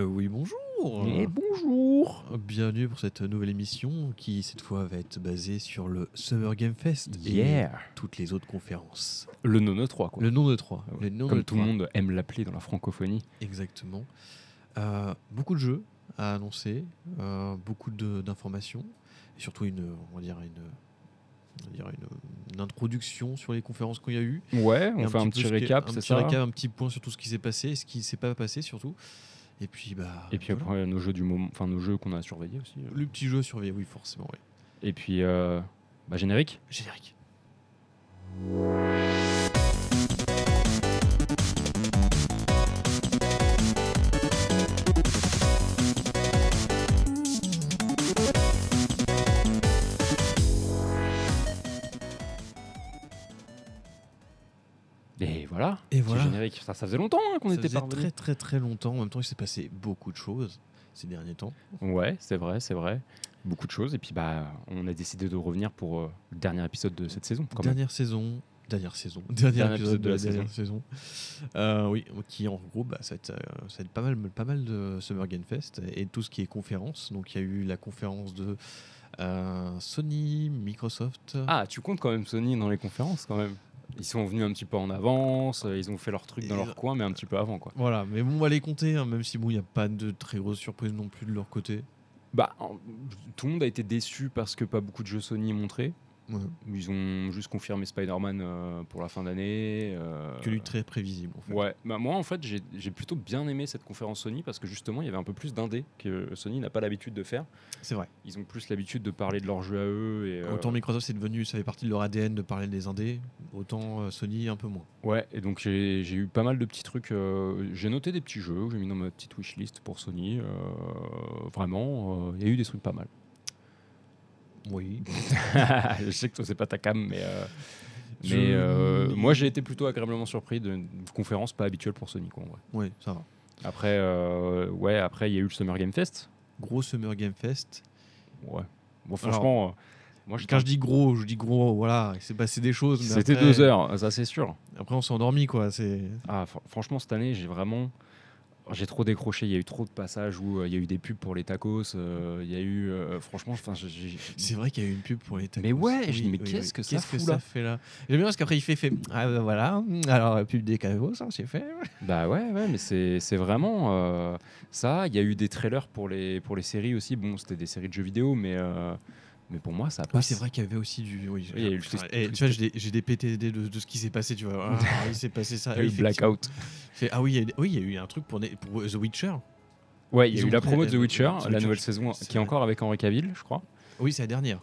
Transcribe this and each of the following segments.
Euh, oui, bonjour. Et bonjour Bienvenue pour cette nouvelle émission qui, cette fois, va être basée sur le Summer Game Fest Yeah et toutes les autres conférences. Le Nono 3, quoi. Le nom de 3. Ah Le nom Comme de tout le 3. monde aime l'appeler dans la francophonie. Exactement. Euh, beaucoup de jeux à annoncer, euh, beaucoup de- d'informations, et surtout une, on va dire une, on va dire une, une introduction sur les conférences qu'il y a eu. Ouais, on fait un peu petit ce qui- récap, un c'est petit ça récap, un petit point sur tout ce qui s'est passé, et ce qui s'est pas passé surtout. Et puis, bah. Et puis voilà. après, nos jeux du moment, enfin nos jeux qu'on a surveillés aussi. euh. Le petit jeu à surveiller, oui, forcément, oui. Et puis, euh, bah, générique Générique. Voilà. Et voilà. générique. Ça, ça faisait longtemps hein, qu'on était parvenus. très très très longtemps. En même temps, il s'est passé beaucoup de choses ces derniers temps. Ouais, c'est vrai, c'est vrai. Beaucoup de choses. Et puis, bah, on a décidé de revenir pour euh, le dernier épisode de cette saison. Quand même. dernière saison. Dernière saison. Dernier, Dernier épisode de la, épisode de la dernière saison. Euh, oui, qui en gros, bah, ça, va être, euh, ça va être pas mal, pas mal de Summer Game Fest et tout ce qui est conférence. Donc il y a eu la conférence de Sony, Microsoft. Ah, tu comptes quand même Sony dans les conférences quand même. Ils sont venus un petit peu en avance, euh, ils ont fait leur truc dans leur coin, mais un petit peu avant quoi. Voilà, mais bon, on va les compter, hein, même si bon, il n'y a pas de très grosses surprises non plus de leur côté. Bah, tout le monde a été déçu parce que pas beaucoup de jeux Sony montrés. Ouais. Ils ont juste confirmé Spider-Man euh, pour la fin d'année. euh, Que lui très prévisible en fait. Ouais, bah moi en fait j'ai j'ai plutôt bien aimé cette conférence Sony parce que justement il y avait un peu plus d'indés que Sony n'a pas l'habitude de faire. C'est vrai. Ils ont plus l'habitude de parler de leurs jeux à eux et euh, Autant Microsoft c'est devenu, ça fait partie de leur ADN de parler des indés, autant euh, Sony un peu moins. ouais et donc j'ai j'ai eu pas mal de petits trucs. j'ai noté des petits jeux, que j'ai mis dans ma petite wishlist pour Sony. vraiment, il y a eu des trucs pas mal. Oui. je sais que toi c'est pas ta cam, mais euh, Je- mais euh, moi j'ai été plutôt agréablement surpris d'une conférence pas habituelle pour Sony quoi. en vrai. Oui, ça va. Après euh, ouais après il y a eu le Summer Game Fest. Gros Summer Game Fest. Ouais. Bon franchement, moi Quand je dis gros, je dis gros, voilà, il s'est passé des choses. C'était après- deux heures, ça c'est sûr. Après, on s'est endormi, quoi. Ah, fr- franchement, cette année, j'ai vraiment. J'ai trop décroché. Il y a eu trop de passages où euh, il y a eu des pubs pour les tacos. euh, Il y a eu. euh, franchement, enfin, C'est vrai qu'il y a eu une pub pour les tacos. Mais ouais, je dis, mais qu'est-ce que ça que fait là? J'aime bien parce qu'après il fait, fait ah ben voilà, alors la pub des tacos, ça c'est fait. Bah ouais, ouais, mais c'est c'est vraiment ça. Il y a eu des trailers pour les, pour les séries aussi. Bon, c'était des séries de jeux vidéo, mais, mais pour moi, ça Oui, passe. c'est vrai qu'il y avait aussi du. Oui, eu twist- tu vois, j'ai des, j'ai des PTD de, de ce qui s'est passé, tu vois. Ah, il s'est passé ça. Il y a eu. Blackout. Ah oui, il y a, oui, il y a eu un truc pour, pour The Witcher. Ouais, il y a eu la promo de The Witcher, The la nouvelle saison qui est encore avec Henry Cavill, je crois. Oui, c'est la dernière.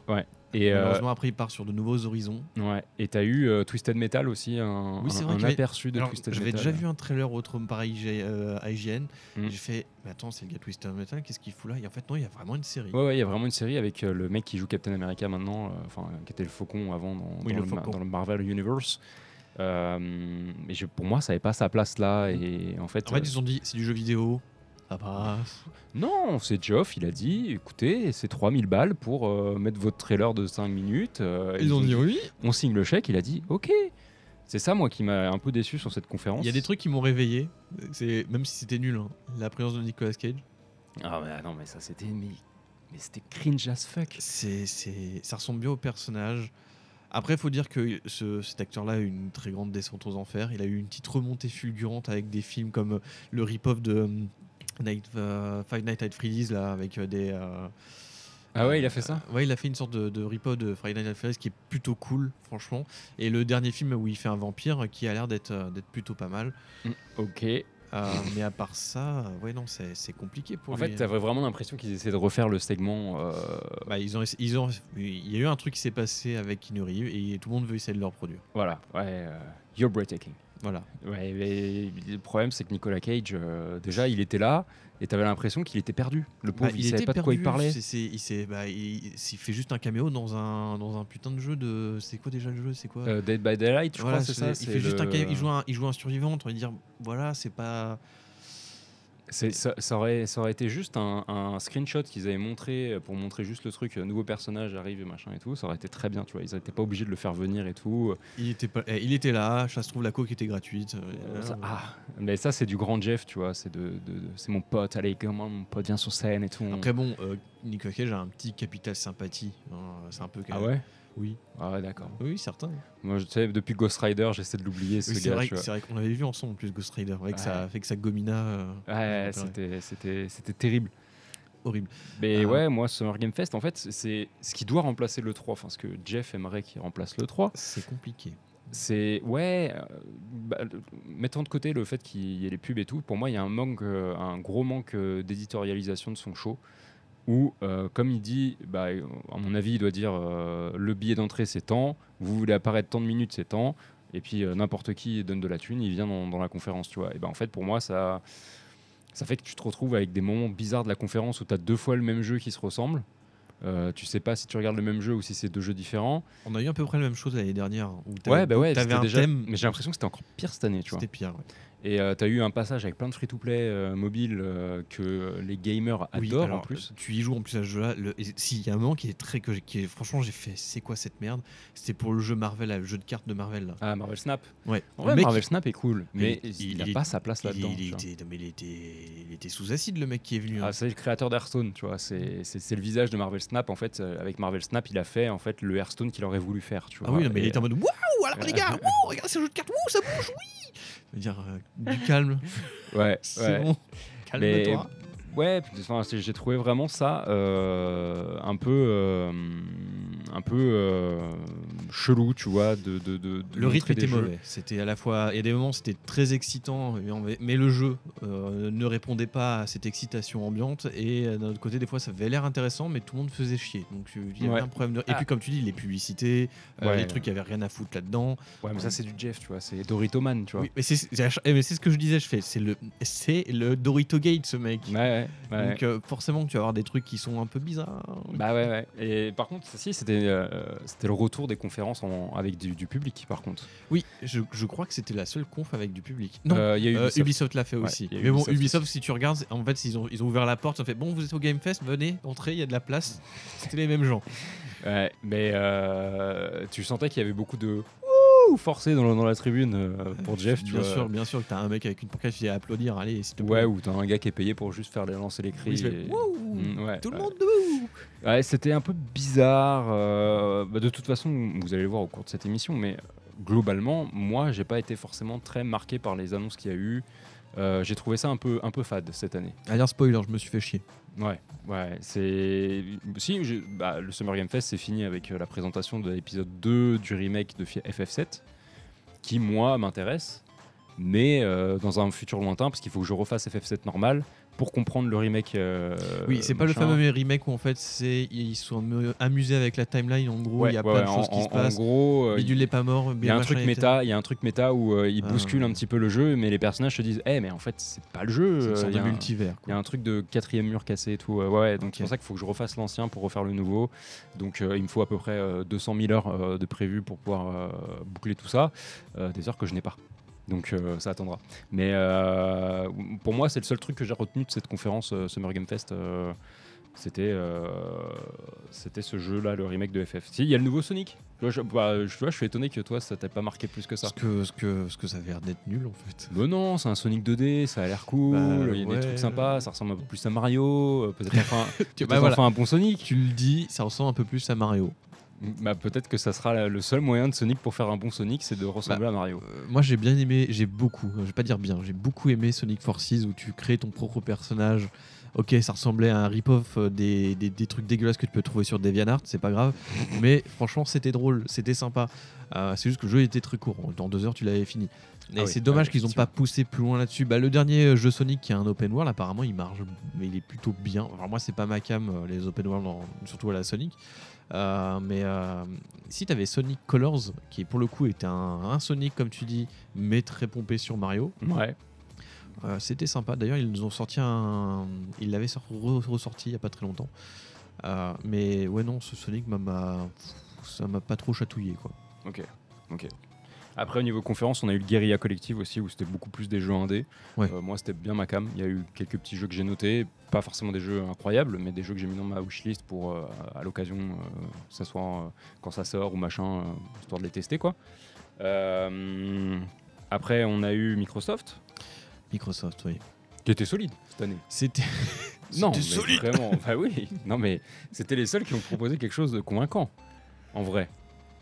Et euh, Malheureusement, après, il part sur de nouveaux horizons. ouais, et t'as eu euh, Twisted Metal aussi, un, Oui, c'est un- vrai aperçu de Alors, Twisted J'avais Metal. déjà vu un trailer autre par IG, euh, IGN. Mm. J'ai fait, mais attends, c'est le gars Twisted Metal, qu'est-ce qu'il fout là? Et en fait, non, il y a vraiment une série. Ouais, ouais, il y a vraiment une série avec euh, le mec qui joue Captain America maintenant, enfin, qui était le faucon avant dans, Oui, dans le le, ma- Faucon. dans le Marvel Universe. Mais je- pour moi, ça n'avait pas sa place là. Et en fait, En fait, ils ont dit, c'est du jeu vidéo, ça passe. non, c'est Geoff, il a dit écoutez, c'est 3000 balles pour euh, mettre votre trailer de 5 minutes. Euh, Ils ont dit oui. on signe le chèque, il a dit ok. C'est ça, moi, qui m'a un peu déçu sur cette conférence. Il y a des trucs qui m'ont réveillé, même si c'était nul. hein. La présence de Nicolas Cage, Ah, mais, ah non, mais ça, c'était. Mais, mais c'était cringe as fuck. c'est, c'est, ça ressemble bien au personnage. Après, il faut dire que ce- cet acteur-là a eu une très grande descente aux enfers. Il a eu une petite remontée fulgurante avec des films comme euh, le rip-off de Night, euh, Five Nights at Freddy's là, avec euh, des. euh, Ah ouais, il a fait ça? Ouais, il a fait une sorte de, de rip-off de Friday Night at Freddy's qui est plutôt cool, franchement. Et le dernier film où il fait un vampire qui a l'air d'être d'être plutôt pas mal. Ok. Euh, mais à part ça, ouais, non, c'est c'est compliqué pour En lui. fait, t'avais vraiment l'impression qu'ils essaient de refaire le segment. euh, Bah, ils ont, ils ont, il y a eu un truc qui s'est passé avec Keanu Reeves et tout le monde veut essayer de le reproduire. Voilà, ouais. euh, you're breathtaking. Voilà. Ouais, le problème, c'est que Nicolas Cage, euh, déjà, il était là et t'avais l'impression qu'il était perdu. Le pauvre, Bah, il, savait était pas de quoi il parlait. il, s'est- bah, il, il fait juste un caméo dans un, dans un putain de jeu de. C'est quoi déjà le jeu C'est quoi Euh, Dead by Daylight, je Voilà, crois, c'est ça. Il fait juste un le- caméo, il joue un, il joue un survivant. On va dire, voilà, c'est pas. C'est- Ça, ça aurait, ça aurait été juste un, un screenshot qu'ils avaient montré pour montrer juste le truc, euh, nouveau personnage arrive et machin et tout. Ça aurait été très bien, tu vois. Ils n'étaient pas obligés de le faire venir et tout. Il était, pas, eh, il était là, ça se trouve, la coque était gratuite. euh, Ça- ah, mais ça, c'est du grand Jeff, tu vois. C'est de, de- de- c'est mon pote, allez, comment mon pote vient sur scène et tout. Après, bon, euh, Nicolas Cage a un petit capital sympathie. hein, C'est un peu. ah ouais? Oui. Ah ouais, d'accord. Oui, certain. Moi, je sais, depuis Ghost Rider, j'essaie de l'oublier, ce Oui, c'est gars. vrai, c'est qu'on l'avait vu ensemble en plus Ghost Rider avec, Ouais. sa, avec sa gomina. euh, Ouais, c'était, c'était, c'était terrible. horrible. Mais Ah. ouais, moi, Summer Game Fest, en fait, c'est ce qui doit remplacer le 3. Enfin, ce que Jeff aimerait qu'il remplace le 3. C'est compliqué. C'est ouais, euh, bah, mettant de côté le fait qu'il y ait les pubs et tout, pour moi il y a un manque, euh, un gros manque euh, d'éditorialisation de son show. Où, euh, comme il dit, bah, à mon avis, il doit dire euh, le billet d'entrée c'est tant, vous voulez apparaître tant de minutes c'est tant, et puis euh, n'importe qui donne de la thune, il vient dans, dans la conférence, tu vois. Et ben en fait, pour moi, ça, ça fait que tu te retrouves avec des moments bizarres de la conférence où tu as deux fois le même jeu qui se ressemble. Tu sais pas si tu regardes le même jeu ou si c'est deux jeux différents. On a eu à peu près la même chose l'année dernière. Où Ouais, bah ouais, t'avais c'était un déjà. thème. Mais j'ai l'impression que c'était encore pire cette année, tu vois. C'était pire. ouais. Et tu as eu un passage avec plein de free-to-play euh, mobiles euh, que les gamers Oui, adorent alors, en plus. Tu y joues en plus à ce jeu-là. le- et Si, il y a un moment qui est très. Que j'ai- qui est, franchement, j'ai fait c'est quoi cette merde? C'était pour le jeu Marvel, le jeu de cartes de Marvel. Là. Ah, Marvel Snap. Ouais. En vrai, Marvel Snap est cool, mais il- n'a pas sa place là-dedans. il était, mais il était, il était sous acide, le mec qui est venu. hein. Ah, c'est le créateur d'Hearthstone, tu vois. C'est le visage de Marvel Snap. En fait, euh, avec Marvel Snap, il a fait en fait le Hearthstone qu'il aurait voulu faire, tu Ah vois. oui, non, mais il était en mode Waouh, alors les gars, wouh, regardez ce jeu de cartes, wouh, ça bouge, oui dire, euh, du calme, Ouais, c'est ouais. bon, Mais calme-toi. Ouais, enfin, j'ai trouvé vraiment ça euh, un peu, euh, un peu euh, chelou, tu vois, de, de, de- de Le rythme était mauvais. C'était à la fois, il y a des moments c'était très excitant, mais, le jeu euh, ne répondait pas à cette excitation ambiante. Et d'un autre côté, des fois, ça avait l'air intéressant, mais tout le monde faisait chier. Donc il y avait Ouais. un problème. De... Et Ah. puis comme tu dis, les publicités, euh, Ouais. les trucs, il y avait rien à foutre là-dedans. Ouais, mais ça c'est du Jeff, tu vois, c'est Dorito Man, tu vois. Oui, mais c'est ce que je disais. Je fais, c'est le, c'est le Dorito Gate, ce mec. Ouais, ouais, ouais. Donc euh, forcément, tu vas avoir des trucs qui sont un peu bizarres. Bah ouais, ouais. Et par contre, si, c'était euh, c'était le retour des conférences en- avec du, du public, par contre. Oui, je, je crois que c'était la seule conf avec du public. Non, Euh, y a Ubisoft. Ubisoft l'a fait aussi. Mais bon, Ubisoft Ubisoft, aussi. si tu regardes, en fait, ils ont, ils ont ouvert la porte, ils ont fait Bon, vous êtes au Game Fest, venez, entrez, il y a de la place. C'était les mêmes gens. Ouais, mais tu sentais qu'il y avait beaucoup de forcé dans, la- dans la tribune euh, pour Jeff, tu bien vois. sûr, bien sûr que t'as un mec avec une pancarte qui dit applaudir, allez, s'il te Ouais, ou t'as un gars qui est payé pour juste faire les lancer les cris. Oui, et- Mm, ouais, Tout le monde debout Ouais, c'était un peu bizarre. euh, bah, de toute façon, vous allez le voir au cours de cette émission, mais globalement, moi, j'ai pas été forcément très marqué par les annonces qu'il y a eu. Euh, j'ai trouvé ça un peu, un peu fade cette année. À dire spoiler, je me suis fait chier. Ouais, ouais, c'est. Si, bah, le Summer Game Fest, c'est fini avec euh, la présentation de l'épisode 2 du remake de Fi- FF7, qui, moi, m'intéresse, mais euh, dans un futur lointain, parce qu'il faut que je refasse FF7 normal pour comprendre le remake. euh, oui, c'est pas le fameux remake où en fait c'est ils sont amu- amusés avec la timeline. En gros, il Ouais, y a ouais, plein de choses en- qui se en- passent. En gros, euh, Bidule n'est pas mort. Il y a un truc méta, il y a un truc méta où euh, il Ah. bouscule un petit peu le jeu, mais les personnages se disent, eh mais en fait c'est pas le jeu. C'est une euh, sorte de multivers. Il y a un truc de quatrième mur cassé et tout. ouais, donc c'est pour ça qu'il faut que je refasse l'ancien pour refaire le nouveau. Donc il me faut à peu près euh, 200 000 heures de prévu pour pouvoir boucler tout ça. Des heures que je n'ai pas. Donc euh, ça attendra. Mais euh, pour moi, c'est le seul truc que j'ai retenu de cette conférence euh, Summer Game Fest. c'était c'était ce jeu-là, le remake de FF. Si, il y a le nouveau Sonic. Vois, je, bah, je, tu vois, je suis étonné que toi, ça t'ait pas marqué plus que ça. Ce que, ce, que, ce que ça avait l'air d'être nul en fait. Mais non, c'est un Sonic 2D, ça a l'air cool, Bah, il y a ouais. des trucs sympas, ça ressemble un peu plus à Mario, peut-être enfin, bah, voilà. enfin un bon Sonic. Tu le dis, ça ressemble un peu plus à Mario. Bah, peut-être que ça sera le seul moyen de Sonic pour faire un bon Sonic, c'est de ressembler à Mario. Euh, moi j'ai bien aimé, j'ai beaucoup, je vais pas dire bien, j'ai beaucoup aimé Sonic Forces où tu crées ton propre personnage. Ok, ça ressemblait à un rip-off euh, des, des- des trucs dégueulasses que tu peux trouver sur DeviantArt, c'est pas grave. Mais franchement, c'était drôle, c'était sympa. Euh, c'est juste que le jeu était très court. Dans deux heures, tu l'avais fini. Et Ah oui, c'est dommage ah qu'ils n'ont pas poussé plus loin là-dessus. Bah, le dernier jeu Sonic qui est un open world, apparemment, il marche, mais il est plutôt bien. Alors moi, c'est pas ma cam, les open world, surtout à la Sonic. Euh, mais euh, si tu avais Sonic Colors, qui pour le coup était un, un Sonic, comme tu dis, mais très pompé sur Mario, Ouais. euh, c'était sympa. D'ailleurs, ils nous ont sorti un. Ils l'avaient sor- re- ressorti il y a pas très longtemps. Euh, mais ouais, non, ce Sonic m'a- m'a. Ça m'a pas trop chatouillé, quoi. Ok. Ok. Après, au niveau conférence, on a eu le Guerilla Collective aussi, où c'était beaucoup plus des jeux indés. Ouais. Euh, moi, c'était bien ma cam. Il y a eu quelques petits jeux que j'ai notés, pas forcément des jeux incroyables, mais des jeux que j'ai mis dans ma wishlist pour, euh, à l'occasion, euh, quand ça sort ou machin, histoire de les tester, quoi. Après, on a eu Microsoft, Microsoft, oui. qui était solide cette année. C'était. Non, mais solide. vraiment. Bah oui. Non, mais c'était les seuls qui ont proposé quelque chose de convaincant, en vrai.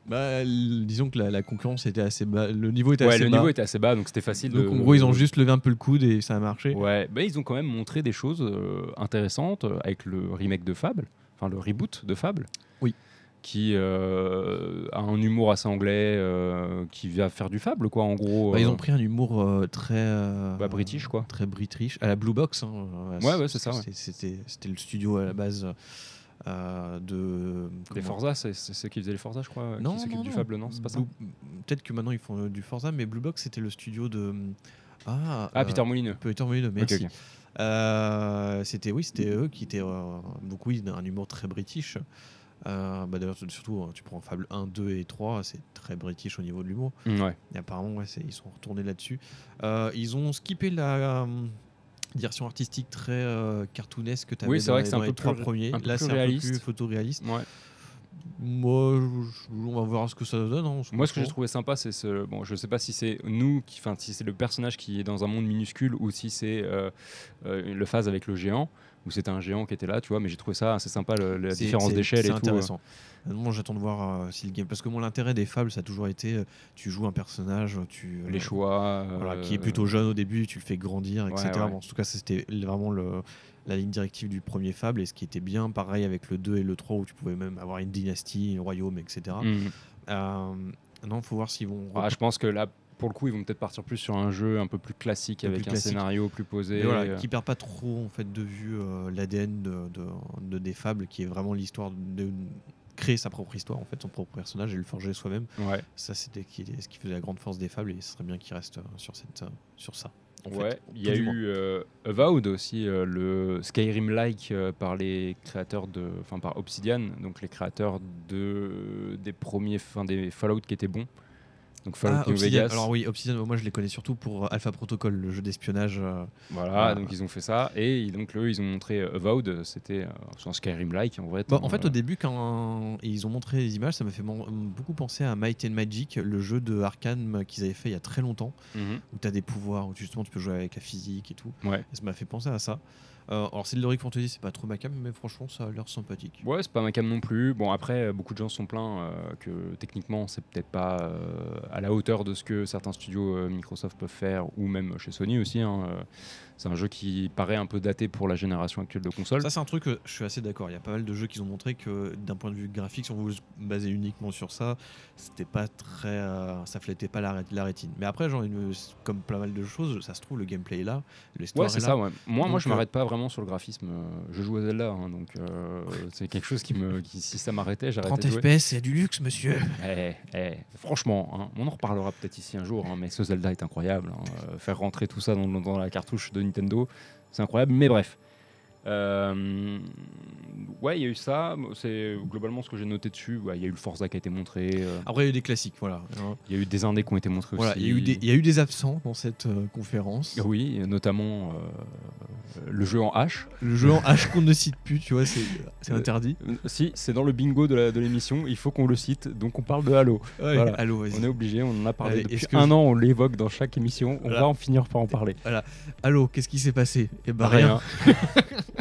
Bah, disons que la, la concurrence était assez bas. Le niveau était Ouais, assez le bas. niveau était assez bas, donc c'était facile Donc de. en gros, ils ont juste levé un peu le coude et ça a marché. Ouais, bah, ils ont quand même montré des choses euh, intéressantes euh, avec le remake de Fable, enfin le reboot de Fable. Oui. Qui euh, a un humour assez anglais, euh, qui va faire du Fable, quoi, en gros. Bah, ils ont pris un humour très. Bah, british, quoi. Très british. À la Blue Box. hein, Ouais, ouais, c'est ça, ouais. c'était- c'était le studio à la base euh, de. Les Forza, c'est ceux qui faisaient les Forza, je crois, Non, qui s'occupent non, du. Fable, non C'est pas ça Blue- Peut-être que maintenant ils font euh, du Forza, mais Blue Box c'était le studio de. Ah, Ah, euh, Peter Molineux. Peter Molineux, merci. ok. Euh, c'était oui, c'était eux qui étaient euh, beaucoup oui, d'un humour très british. Euh, bah, D'ailleurs, surtout, euh, tu prends Fable 1, 2 et 3, c'est très british au niveau de l'humour. Mm, Ouais. Et apparemment, ouais, ils sont retournés là-dessus. Euh, ils ont skippé la euh, direction artistique très euh, cartoonesque que tu avais Oui, c'est vrai les- que c'est un les peu trois plus- premiers. un peu Là, plus c'est un peu réaliste. plus photoréaliste. ouais. Moi, je- je- on va voir ce que ça donne. hein, Moi, ce que j'ai trouvé sympa, c'est ce. Bon, je sais pas si c'est nous, qui, enfin, si c'est le personnage qui est dans un monde minuscule ou si c'est euh, euh, le phase avec le géant, ou c'était un géant qui était là, tu vois. Mais j'ai trouvé ça assez sympa, le- la C'est- différence c'est- d'échelle et C'est tout. euh. intéressant. Moi, j'attends de voir euh, si le game. Parce que moi, l'intérêt des fables, ça a toujours été euh, tu joues un personnage, tu. euh, Les choix. voilà, euh, qui est plutôt jeune au début, tu le fais grandir, etc. ouais. Bon, en tout cas, c'était vraiment le, la ligne directive du premier Fable. Et ce qui était bien, pareil avec le 2 et le 3, où tu pouvais même avoir une dynastie, un royaume, etc. mm. Euh, non, faut voir s'ils vont. Ah, je pense que là, pour le coup, ils vont peut-être partir plus sur un jeu un peu plus classique avec plus un classique. scénario plus posé. Voilà, euh. qui perd pas trop en fait de vue euh, l'ADN de, de, de des fables, qui est vraiment l'histoire de créer sa propre histoire, en fait, son propre personnage et le forger soi-même. Ouais. Ça, c'était ce qui faisait la grande force des fables, et ce serait bien qu'il reste euh, sur, cette, euh, sur ça. en Ouais, il y a eu euh, Avowed aussi, euh, le Skyrim-like euh, par les créateurs de, enfin par Obsidian, donc les créateurs de des premiers, des Fallout qui étaient bons. Donc Fallout Ah, New Obsidian. Vegas. Alors oui, Obsidian, moi je les connais surtout pour euh, Alpha Protocol, le jeu d'espionnage. euh, Voilà, donc ils ont fait ça et donc eux ils ont montré euh, Avowed, c'était un Skyrim-like en vrai. Tant, en fait, au début, quand ils ont montré les images, ça m'a fait beaucoup penser à Might and Magic, le jeu de Arkham qu'ils avaient fait il y a très longtemps, mhm. où tu as des pouvoirs, où justement tu peux jouer avec la physique et tout. Ouais. Et ça m'a fait penser à ça. Euh, alors, c'est de l'Heroic Fantasy, c'est pas trop ma cam, mais franchement, ça a l'air sympathique. Ouais, c'est pas ma cam non plus. Bon, après, euh, beaucoup de gens sont plaints euh, que techniquement, c'est peut-être pas à la hauteur de ce que certains studios Microsoft peuvent faire, ou même chez Sony aussi. hein, c'est un jeu qui paraît un peu daté pour la génération actuelle de consoles. Ça, c'est un truc que je suis assez d'accord. Il y a pas mal de jeux qui ont montré que d'un point de vue graphique, si on vous basait uniquement sur ça, c'était pas très. euh, ça flattait pas la, ré- la rétine. Mais après, genre, une- comme plein mal de choses, ça se trouve, le gameplay est là, l'histoire Ouais, est là. ça. Ouais. Moi, moi, Donc, je euh, m'arrête pas vraiment sur le graphisme. euh, Je joue à Zelda, hein, donc euh, c'est quelque chose qui me, qui, si ça m'arrêtait, 30 j'arrêtais de jouer. FPS, c'est du luxe, monsieur. Eh, eh, franchement, hein, on en reparlera peut-être ici un jour, hein, mais ce Zelda est incroyable. hein. Euh, faire rentrer tout ça dans, dans la cartouche de Nintendo, c'est incroyable. Mais bref. Euh, ouais, il y a eu ça. C'est globalement ce que j'ai noté dessus. Ouais, Il y a eu le Forza qui a été montré. euh, Après, il y a eu des classiques, voilà. Il y a eu des indés qui ont été montrés Voilà, aussi. il y, a eu des, il y a eu des absents dans cette euh, conférence. Oui, notamment euh, le jeu en H. Le jeu en H qu'on ne cite plus, tu vois, c'est interdit. Si, c'est dans le bingo de l'émission, il faut qu'on le cite, donc on parle de Halo. Ouais, voilà. Vas-y. On est obligé, on en a parlé Allez, depuis un je- an, on l'évoque dans chaque émission, on Voilà. va en finir par en parler. Allô, qu'est-ce qui s'est passé? Eh ben rien.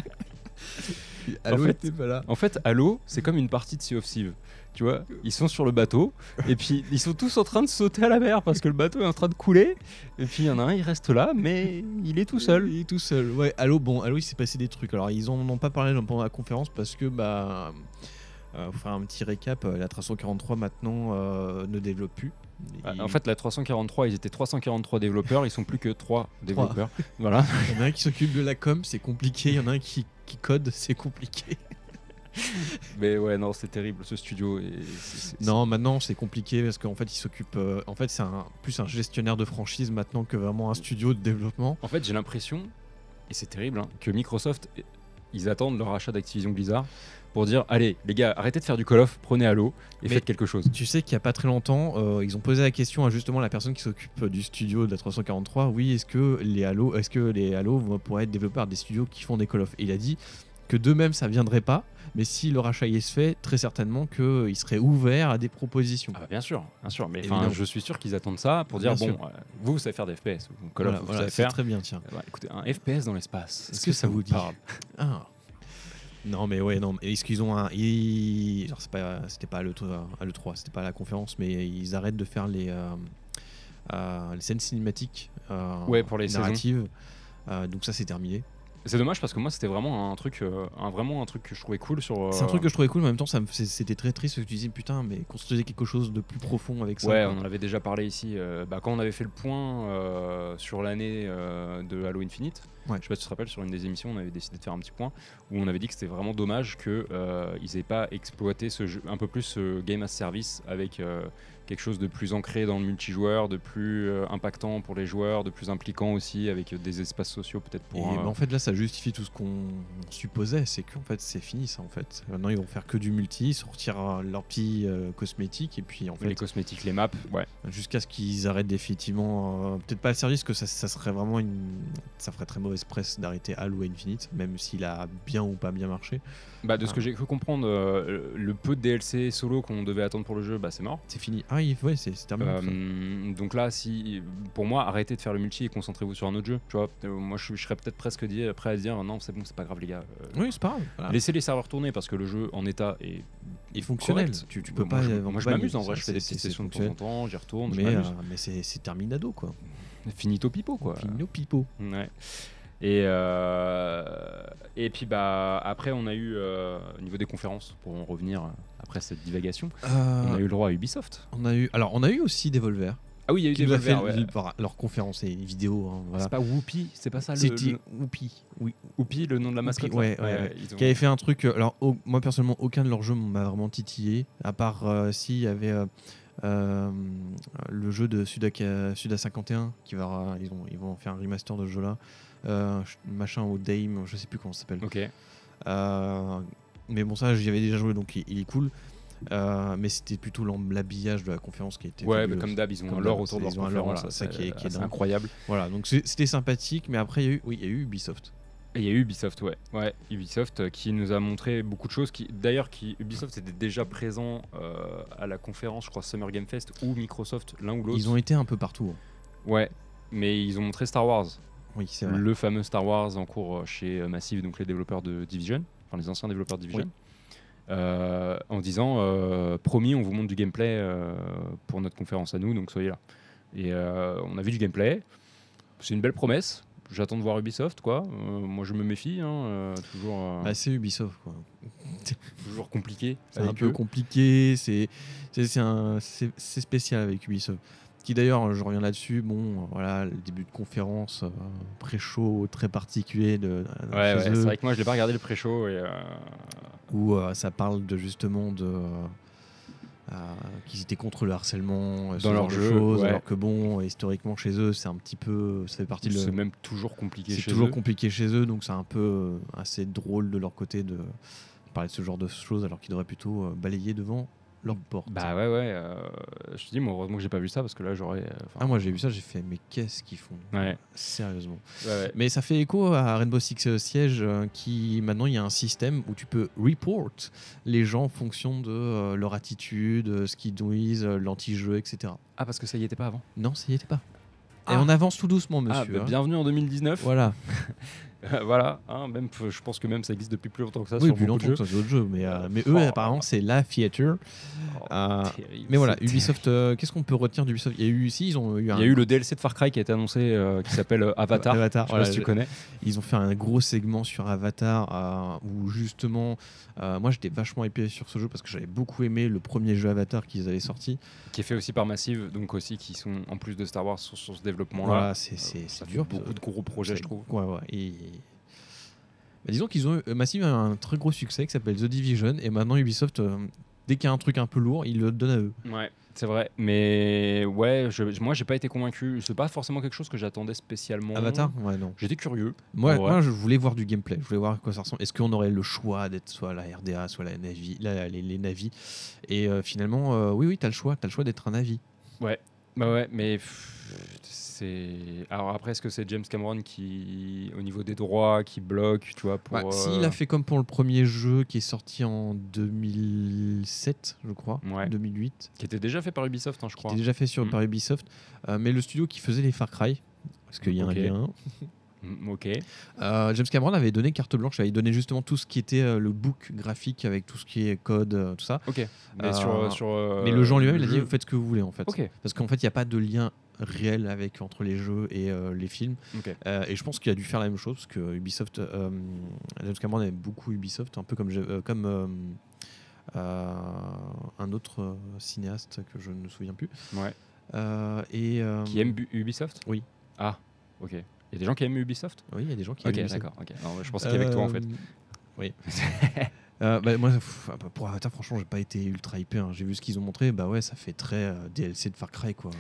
En fait- pas là. En fait, Halo, c'est comme une partie de Sea of Thieves. Tu vois, ils sont sur le bateau, et puis ils sont tous en train de sauter à la mer parce que le bateau est en train de couler. Et puis il y en a un, il reste là, mais il est tout seul. Il est tout seul. Ouais, allô, bon, allô, il s'est passé des trucs. Alors, ils en ont pas parlé pendant la conférence parce que, bah, euh, pour faire un petit récap, euh, la 343 maintenant euh, ne développe plus. Ah, Il- En fait, la 343, ils étaient 343 développeurs, ils sont plus que 3 développeurs. Voilà. il y en a un qui s'occupe de la com, c'est compliqué. Il y en a un qui, qui code, c'est compliqué. Mais ouais, non, c'est terrible ce studio. Et Non, maintenant c'est compliqué parce qu'en fait il s'occupe. euh, en fait, c'est un, plus un gestionnaire de franchise maintenant que vraiment un studio de développement. En fait, j'ai l'impression, et c'est terrible, hein, que Microsoft ils attendent le rachat d'Activision Blizzard pour dire allez les gars arrêtez de faire du Call of prenez Halo et Mais- faites quelque chose Tu sais qu'il n'y a pas très longtemps, euh, ils ont posé la question à justement la personne qui s'occupe du studio de la 343. Oui, est-ce que les Halo, est-ce que les Halo vont- pourraient être développés par des studios qui font des Call of? Et il a dit que d'eux-mêmes ça viendrait pas, mais si le rachat y est fait, très certainement qu'il serait ouvert à des propositions. Ah bah, bien sûr bien sûr mais je suis sûr qu'ils attendent ça pour dire Bien bon euh, vous vous savez faire des FPS ou Call Voilà, of vous voilà, savez c'est faire très bien, tiens. Écoutez un FPS dans l'espace Est-ce que ça vous dit parle? Ah. Non mais ouais non mais est-ce qu'ils ont un ils... genre, c'est pas c'était pas à le à le 3 c'était pas à la conférence mais ils arrêtent de faire les euh, euh, les scènes cinématiques euh, Ouais, pour les narratives. Donc ça c'est terminé c'est dommage parce que moi c'était vraiment un truc euh, un, vraiment un truc que je trouvais cool sur c'est un euh, truc que je trouvais cool mais en même temps ça me- c'était très triste que tu disais putain mais construisez quelque chose de plus profond avec ça Ouais, quoi. on en avait déjà parlé ici. euh, bah, quand on avait fait le point euh, sur l'année euh, de Halo Infinite, Ouais. je sais pas si tu te rappelles, sur une des émissions, on avait décidé de faire un petit point où on avait dit que c'était vraiment dommage qu'ils n'aient pas exploité ce jeu, un peu plus ce game as service avec euh, quelque chose de plus ancré dans le multijoueur, de plus euh, impactant pour les joueurs, de plus impliquant aussi avec des espaces sociaux peut-être Et pour. un- bah, en fait là ça justifie tout ce qu'on supposait c'est qu'en fait c'est fini ça en fait maintenant ils vont faire que du multi sortir euh, leurs petits euh, cosmétiques et puis en fait les cosmétiques, les maps, ouais. jusqu'à ce qu'ils arrêtent définitivement euh, peut-être pas le service que ça, ça serait vraiment une ça ferait très mauvaise presse d'arrêter Halo Infinite même s'il a bien ou pas bien marché Bah, de ce Ah. que j'ai cru comprendre, euh, le peu de DLC solo qu'on devait attendre pour le jeu, bah, c'est mort. c'est fini ah il- ouais c'est c'est terminé ça. Euh, donc là, si pour moi, arrêtez de faire le multi et concentrez-vous sur un autre jeu. Tu vois, Euh, moi, je, je serais peut-être presque dit, prêt à dire non, c'est bon, c'est pas grave, les gars. Euh, oui c'est pas grave voilà. Laissez les serveurs tourner parce que le jeu en état est et fonctionnel correct. tu, tu peux Moi, pas je, moi, je m'amuse en vrai, ça, je fais des c'est- petites c'est sessions de temps fonctionnel. en temps, j'y retourne, je mais, m'amuse. euh, mais c'est c'est terminado quoi Finito pipo quoi. Finito pipo Ouais. Et, euh, et puis bah après on a eu euh, au niveau des conférences pour en revenir euh, après cette divagation, on a eu le droit à Ubisoft. on a eu alors on a eu aussi Devolver Ah oui, il y a eu a fait Devolver, ouais. leur- leur conférence et vidéo hein, voilà C'est pas Whoopi, c'est pas ça le, c'était le- Whoopi oui Whoopi, le nom de la mascotte là ouais, ouais, ont- qui avait fait un truc. Alors, moi personnellement, aucun de leurs jeux m'a vraiment titillé, à part s'il y avait euh, le jeu de Suda, Suda 51, qui va, ils, ont, ils vont faire un remaster de ce jeu-là. Euh, ch- machin au Dame, je sais plus comment ça s'appelle. Ok. Euh, mais bon, ça, j'y avais déjà joué, donc il, il est cool. Euh, mais c'était plutôt l'habillage de la conférence qui était. Ouais, mais comme d'hab, ils ont d'hab, autour de leur conférence, voilà, ça, qui est- qui incroyable. Voilà, donc c'était sympathique, mais après, il y a eu, oui, il y a eu Ubisoft. Il y a eu Ubisoft, ouais. Ouais, Ubisoft euh, qui nous a montré beaucoup de choses. Qui, d'ailleurs, qui Ubisoft était déjà présent euh, à la conférence, je crois Summer Game Fest ou Microsoft, l'un ou l'autre. Ils ont été un peu partout. hein. Ouais, mais ils ont montré Star Wars, Oui, c'est vrai. le fameux Star Wars en cours euh, chez euh, Massive, donc les développeurs de Division, enfin les anciens développeurs de Division. Oui. euh, en disant euh, promis, on vous montre du gameplay euh, pour notre conférence à nous, donc soyez là. Et on a vu du gameplay. C'est une belle promesse. J'attends de voir Ubisoft, quoi. Moi, je me méfie, hein, toujours, Bah, c'est Ubisoft, quoi. toujours compliqué. C'est un peu eux. compliqué, c'est spécial avec Ubisoft. Qui d'ailleurs, je reviens là-dessus, bon, euh, voilà, le début de conférence euh, pré-show très particulier de, de- Ouais, c'est vrai que moi, je l'ai pas regardé le pré-show. Et, euh, où euh, ça parle de justement de euh, euh, qu'ils étaient contre le harcèlement, euh, ce Dans genre leur de choses, ouais. alors que bon, historiquement chez eux, c'est un petit peu, ça fait partie de c'est même toujours compliqué c'est toujours eux. compliqué chez eux, donc c'est un peu euh, assez drôle de leur côté de parler de ce genre de choses alors qu'ils devraient plutôt euh, balayer devant leur porte. Bah ouais, ouais. euh, je te dis, moi, heureusement que j'ai pas vu ça parce que là, j'aurais. euh, enfin, Ah moi j'ai vu ça, j'ai fait mais qu'est-ce qu'ils font? Ouais. Sérieusement. ouais, ouais. Mais ça fait écho à Rainbow Six euh, Siege euh, qui maintenant il y a un système où tu peux report les gens en fonction de euh, leur attitude, euh, ce qu'ils disent, euh, l'anti-jeu, etc. Ah, parce que ça y était pas avant. Non, ça y était pas. Et Ah. on avance tout doucement, Ah, monsieur. bah, hein. bienvenue en 2019. Voilà. voilà. hein, même, je pense que même ça existe depuis plus longtemps que ça oui, sur plus longtemps que sur d'autres jeux, mais, euh, mais eux oh. apparemment c'est la theater. Oh, Euh, terrible, mais voilà, Ubisoft, euh, qu'est-ce qu'on peut retenir d'Ubisoft? Il y a eu ici, ils ont eu un Il y a eu le DLC de Far Cry qui a été annoncé qui s'appelle Avatar. Avatar, Je sais pas si tu connais. Ils ont fait un gros segment sur Avatar où justement, moi j'étais vachement épais sur ce jeu parce que j'avais beaucoup aimé le premier jeu Avatar qu'ils avaient sorti. Qui est fait aussi par Massive, donc aussi qui sont en plus de Star Wars sur, sur ce développement-là. Voilà, c'est dur. Beaucoup de gros projets, je trouve. Ouais, ouais. Et... Bah, disons qu'ils ont eu- Massive a un très gros succès qui s'appelle The Division et maintenant Ubisoft, euh, dès qu'il y a un truc un peu lourd, ils le donnent à eux. Ouais. C'est vrai, mais ouais, je, moi j'ai pas été convaincu. C'est pas forcément quelque chose que j'attendais spécialement. Avatar? Ouais, non. J'étais curieux. Moi, Ouais. moi, je voulais voir du gameplay. Je voulais voir à quoi ça ressemble. Est-ce qu'on aurait le choix d'être soit la RDA, soit la Navi, la- les, les Navi Et euh, finalement, euh, oui, oui, t'as le choix. T'as le choix d'être un Navi. Bah ouais, mais pff, c'est. Alors après, est-ce que c'est James Cameron qui, au niveau des droits, qui bloque, tu vois, pour. Bah, euh, S'il a fait comme pour le premier jeu qui est sorti en 2007, je crois, Ouais. 2008, Qui était déjà fait par Ubisoft, hein, je qui crois. était déjà fait sur Mm. par Ubisoft, euh, mais le studio qui faisait les Far Cry, parce qu'il y a Ok. un lien. Mm, Ok. Euh, James Cameron avait donné carte blanche, il avait donné justement tout ce qui était euh, le book graphique avec tout ce qui est code, euh, tout ça. Ok. Mais sur. sur mais le en lui-même, il a dit vous faites ce que vous voulez en fait. Ok. Parce qu'en fait, il n'y a pas de lien réel avec entre les jeux et euh, les films. Euh, et je pense qu'il a dû faire la même chose parce que Ubisoft, euh, James Cameron aime beaucoup Ubisoft, un peu comme, euh, comme un autre cinéaste que je ne me souviens plus. Ouais. Et Qui aime Bu- Ubisoft? Oui. Ah, ok. Il y a des gens qui aiment Ubisoft? Oui, il y a des gens qui Ok, aiment Ubisoft. d'accord. ok. Non, je pensais qu'il y avait que toi en fait. Oui. Euh, bah, moi, pff, bah, pour Avatar, franchement, j'ai pas été ultra hypé. hein. J'ai vu ce qu'ils ont montré. Bah ouais, ça fait très euh, DLC de Far Cry, quoi.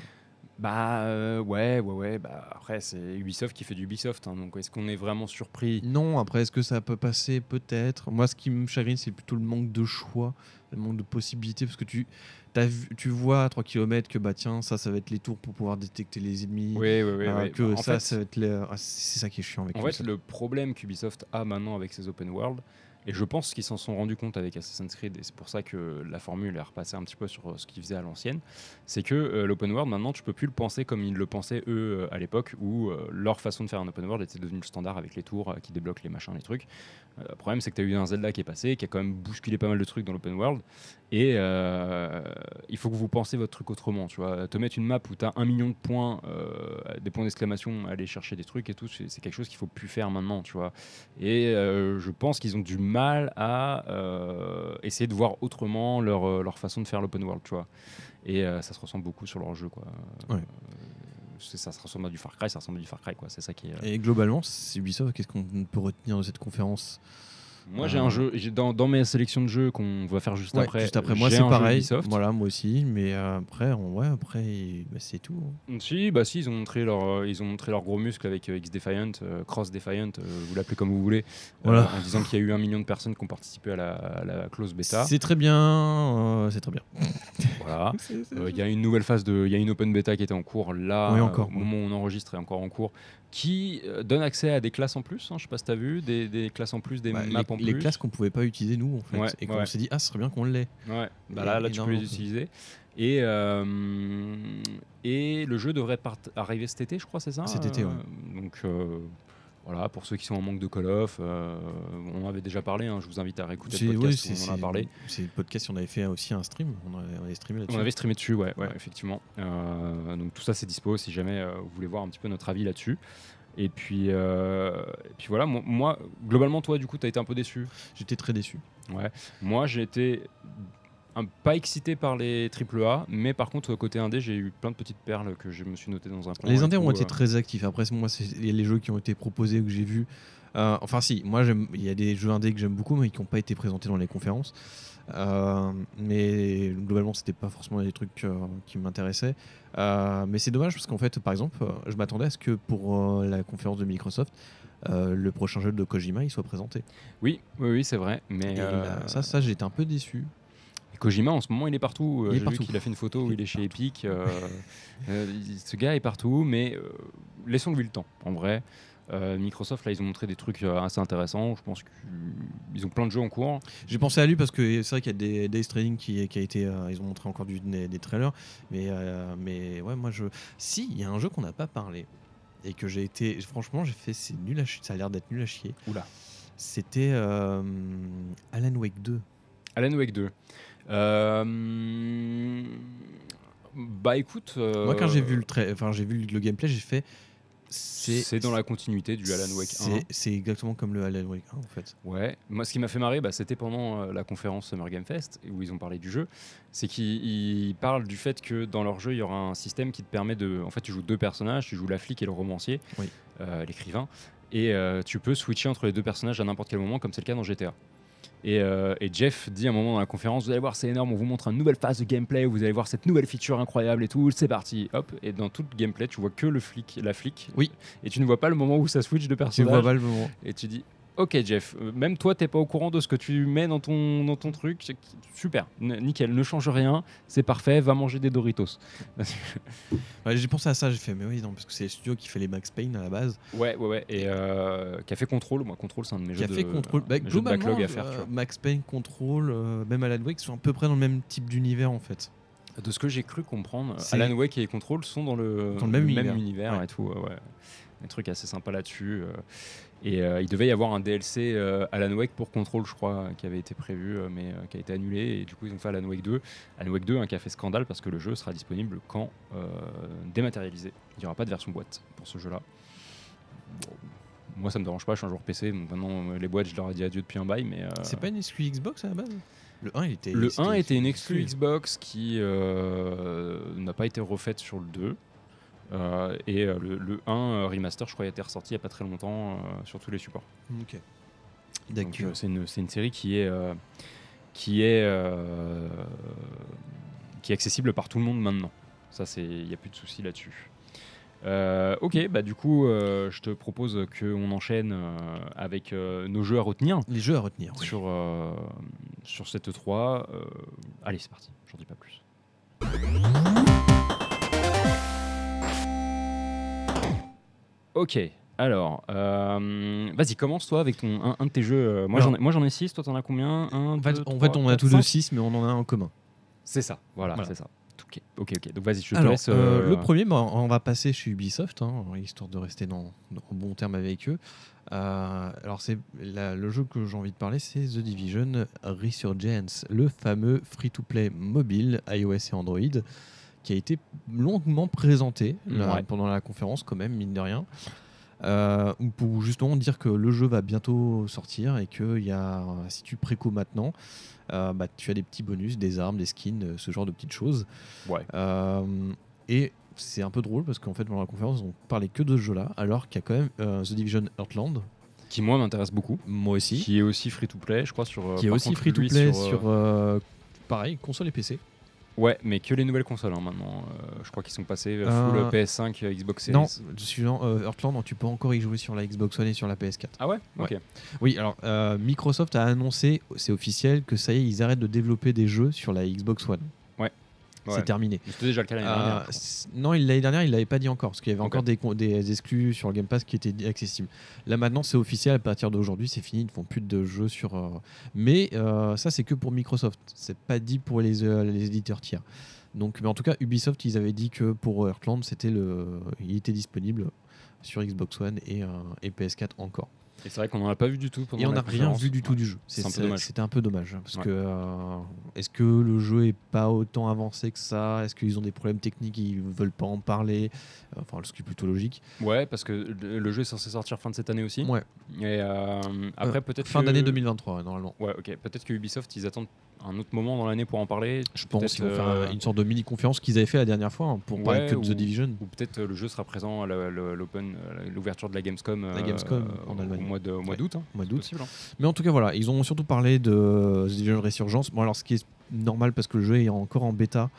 Bah euh, ouais, ouais, ouais. Bah, après, c'est Ubisoft qui fait du Ubisoft. hein, donc est-ce qu'on est vraiment surpris? Non, après, est-ce que ça peut passer? Peut-être. Moi, ce qui me chagrine, c'est plutôt le manque de choix, le manque de possibilités. Parce que tu, as vu, tu vois à 3 km que, bah tiens, ça, ça va être les tours pour pouvoir détecter les ennemis. Oui, oui, oui. Euh, oui. que En ça, fait, ça va être les- ah, c'est ça qui est chiant avec En Ubisoft. fait, le problème qu'Ubisoft a maintenant avec ses open world, et je pense qu'ils s'en sont rendus compte avec Assassin's Creed, et c'est pour ça que la formule est repassée un petit peu sur euh, ce qu'ils faisaient à l'ancienne, c'est que euh, l'open world, maintenant, tu peux plus le penser comme ils le pensaient eux euh, à l'époque, où leur façon de faire un open world était devenue le standard avec les tours qui débloquent les machins, les trucs. Le problème, c'est que tu as eu un Zelda qui est passé, qui a quand même bousculé pas mal de trucs dans l'open world, et il faut que vous pensez votre truc autrement, tu vois. Te mettre une map où tu as un million de points, des points d'exclamation, aller chercher des trucs et tout, c'est quelque chose qu'il faut plus faire maintenant, tu vois. Et je pense qu'ils ont du mal à euh, essayer de voir autrement leur, euh, leur façon de faire l'open world, tu vois. Et euh, ça se ressemble beaucoup sur leur jeu, quoi. Ouais. Ça se ressemble à du Far Cry, ça ressemble à du Far Cry, quoi. C'est ça qui est. Et globalement, Ubisoft, qu'est-ce qu'on peut retenir de cette conférence? Moi, j'ai Euh, un jeu, dans, dans mes sélections de jeux qu'on va faire juste Ouais, après. Juste après, moi, c'est pareil. Voilà, moi aussi. Mais euh, après, on- ouais, après, bah, c'est tout. hein. Si, bah si, ils ont montré leur, euh, ils ont montré leur gros muscle avec X Defiant, Cross Defiant, vous l'appelez comme vous voulez, Voilà. en disant qu'il y a eu un million de personnes qui ont participé à la, à la close bêta. C'est très bien. c'est très bien. Voilà. Il y a une nouvelle phase de, il y a une open bêta qui était en cours là, Oui, encore, au moment où on enregistre est encore en cours, qui euh, donne accès à des classes en plus. hein, je sais pas si t'as vu, des, des classes en plus, des Bah, maps les, en les plus. classes qu'on pouvait pas utiliser nous en fait Ouais, et qu'on ouais. s'est dit ah ce serait bien qu'on l'ait Ouais, bah là, là tu peux les utiliser. Et, euh, et le jeu devrait arriver cet été, je crois, c'est ça Cet été, ouais. Donc euh, voilà, pour ceux qui sont en manque de Call of, euh, on en avait déjà parlé, hein, je vous invite à réécouter le podcast où on en a parlé. c'est le podcast on avait fait aussi un stream on avait, on avait streamé là-dessus On avait streamé dessus, ouais, ouais, Ouais. effectivement. Euh, donc tout ça c'est dispo si jamais euh, vous voulez voir un petit peu notre avis là-dessus. Et puis, euh, et puis voilà, moi, moi, globalement, toi, du coup, tu as été un peu déçu? j'étais très déçu Ouais. Moi, j'ai été un- pas excité par les AAA, mais par contre, côté indé, j'ai eu plein de petites perles que je me suis noté dans un coin. les indés ont été euh, très actifs. Après moi c'est il y a les jeux qui ont été proposés que j'ai vus. Euh, enfin si moi j'aime il y a des jeux indés que j'aime beaucoup mais qui n'ont pas été présentés dans les conférences. Euh, mais globalement c'était pas forcément des trucs euh, qui m'intéressaient. Euh, mais c'est dommage parce qu'en fait par exemple je m'attendais à ce que pour la conférence de Microsoft le prochain jeu de Kojima il soit présenté. Oui, oui, oui, c'est vrai. Mais Et ça ça j'étais un peu déçu Kojima, en ce moment, il est partout. Euh, Il est J'ai vu partout. qu'il a fait une photo où Il est chez Epic. euh, euh, ce gars est partout, mais euh, laissons-lui le temps, en vrai. Euh, Microsoft, là, ils ont montré des trucs assez intéressants. Je pense qu'ils ont plein de jeux en cours. J'ai pensé à lui parce que c'est vrai qu'il y a des Days Trading qui, qui a été. euh, ils ont montré encore du, des, des trailers. Mais, euh, mais ouais, moi je. Si, il y a un jeu qu'on n'a pas parlé. Et que j'ai été. Franchement, j'ai fait. C'est nul à chier. Ça a l'air d'être nul à chier. Oula. C'était Alan Wake 2. Alan Wake 2. Euh, Bah écoute. euh, Moi, quand j'ai vu le, tra- enfin, j'ai vu le gameplay, j'ai fait. C'est dans la continuité du Alan Wake 1. c'est- C'est exactement comme le Alan Wake 1 en fait. Ouais, moi ce qui m'a fait marrer, bah, c'était pendant euh, la conférence Summer Game Fest où ils ont parlé du jeu. C'est qu'ils ils parlent du fait que dans leur jeu, il y aura un système qui te permet de. En fait, tu joues deux personnages, tu joues la flic et le romancier, Oui. euh, l'écrivain, et euh, tu peux switcher entre les deux personnages à n'importe quel moment, comme c'est le cas dans GTA. Et, euh, et Jeff dit à un moment dans la conférence, vous allez voir, c'est énorme, on vous montre une nouvelle phase de gameplay, vous allez voir cette nouvelle feature incroyable et tout, c'est parti. Hop, et dans tout le gameplay, tu vois que le flic, la flic. Oui. Et tu ne vois pas le moment où ça switch de Tu personnage. vois pas le moment. Et tu dis, ok Jeff, euh, même toi t'es pas au courant de ce que tu mets dans ton, dans ton truc, super, N- nickel, ne change rien, c'est parfait, va manger des Doritos. Ouais, j'ai pensé à ça, j'ai fait, mais oui, non, parce que c'est le studio qui fait les Max Payne à la base. ouais, ouais, ouais, et euh, qui a fait Control, moi Control c'est un de mes Qui jeux a fait de, Control. Bah, jeux de backlog à faire. tu euh, vois. Max Payne, Control, euh, même Alan Wake sont à peu près dans le même type d'univers en fait. De ce que j'ai cru comprendre, Alan Wake et Control sont dans le, Dans le même univers. Ouais. et tout. ouais. Des trucs assez sympas là-dessus. Et euh, il devait y avoir un DLC euh, Alan Wake pour Control, je crois, qui avait été prévu, euh, mais euh, qui a été annulé. Et du coup, ils ont fait Alan Wake 2. Alan Wake 2, hein, qui a fait scandale parce que le jeu sera disponible quand euh, dématérialisé. Il n'y aura pas de version boîte pour ce jeu-là. Bon, moi, ça me dérange pas, je suis un joueur PC. Donc maintenant, les boîtes, je leur ai dit adieu depuis un bail. Mais, euh, C'est pas une exclu Xbox à la base? Le 1, il était. le c'était- 1 était une exclu. Xbox qui euh, n'a pas été refaite sur le 2. Euh, et euh, le, le 1 euh, remaster, je crois, a été ressorti il n'y a pas très longtemps euh, sur tous les supports. Ok. D'accord. euh, c'est une, série qui est, euh, qui, est, euh, qui est accessible par tout le monde maintenant. Ça, il n'y a plus de souci là-dessus. Euh, ok, bah du coup, euh, je te propose qu'on enchaîne euh, avec euh, nos jeux à retenir Les jeux à retenir. oui. sur, euh, sur cette 3. euh, allez, c'est parti, j'en dis pas plus. Ok, alors, euh, vas-y, commence toi avec ton, un, un de tes jeux. euh, Moi, j'en ai, moi, j'en ai 6, toi, t'en as combien? Un, En fait, deux, en trois, fait, on a quatre, tous deux cinq? 6, mais on en a un en commun. C'est ça, voilà, Voilà. c'est ça. Ok, ok, ok. Donc, vas-y, je te Alors, laisse. euh, euh, le premier, bah, on va passer chez Ubisoft, hein, histoire de rester dans, dans en bon terme avec eux. Euh, alors, c'est la- le jeu que j'ai envie de parler, c'est The Division Resurgence, le fameux free-to-play mobile iOS et Android, qui a été longuement présenté là, Ouais. pendant la conférence, quand même, mine de rien. Euh, pour justement dire que le jeu va bientôt sortir et que y a, si tu préco maintenant, euh, bah, tu as des petits bonus, des armes, des skins, euh, ce genre de petites choses. Ouais. Euh, et c'est un peu drôle parce qu'en fait, pendant la conférence, on parlait que de ce jeu-là, alors qu'il y a quand même The Division Heartland, Qui, moi, m'intéresse beaucoup. moi aussi, Qui est aussi free to play, je crois, sur. qui est aussi contre, free to play sur, sur, euh, pareil, console et PC. Ouais, mais que les nouvelles consoles hein, maintenant. Euh, je crois qu'ils sont passés euh, Euh, full PS5, euh, Xbox Series. Non, suivant euh, Heartland, tu peux encore y jouer sur la Xbox One et sur la PS4. Ah ouais, Ouais. Ok. Oui, alors Microsoft a annoncé, c'est officiel, que ça y est, ils arrêtent de développer des jeux sur la Xbox One. Ouais. C'est terminé. C'était déjà le cas l'année Euh, dernière. non, il- l'année dernière, il l'avait pas dit encore, parce qu'il y avait encore des, exclus sur le Game Pass qui étaient accessibles. Là maintenant, c'est officiel, à partir d'aujourd'hui, c'est fini, ils ne font plus de jeux sur... euh, Mais euh, ça, c'est que pour Microsoft, c'est pas dit pour les, euh, les éditeurs tiers. Donc, mais en tout cas, Ubisoft, ils avaient dit que pour Heartland, c'était le... il était disponible sur Xbox One et, euh, et PS4 encore. Et c'est vrai qu'on n'en a pas vu du tout pendant Et on n'a rien vu du tout Ouais. du jeu. C'est. C'était un peu dommage. hein, Parce Ouais. que euh, est-ce que le jeu est pas autant avancé que ça? Est-ce qu'ils ont des problèmes techniques? Ils veulent pas en parler? Euh, Enfin, ce qui est plutôt logique. Ouais, parce que le jeu est censé sortir fin de cette année aussi. Ouais. Et euh, après, peut-être Fin que- d'année 2023, ouais, normalement. Ouais, ok. Peut-être que Ubisoft, ils attendent un autre moment dans l'année pour en parler. Je pense qu'ils vont faire euh, une sorte de mini-conférence qu'ils avaient fait la dernière fois hein, pour parler que de The Division. Ou peut-être euh, le jeu sera présent à l'open, euh, l'ouverture de la Gamescom, La Gamescom euh, en au Allemagne. mois de- au mois d'août. hein. Mois d'août. possible, hein. Mais en tout cas, voilà, ils ont surtout parlé de The Division Resurgence. Bon, alors ce qui est normal parce que le jeu est encore en bêta.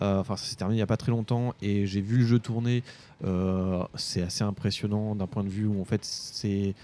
Euh, Enfin, ça s'est terminé il n'y a pas très longtemps et j'ai vu le jeu tourner. C'est assez impressionnant d'un point de vue où en fait c'est.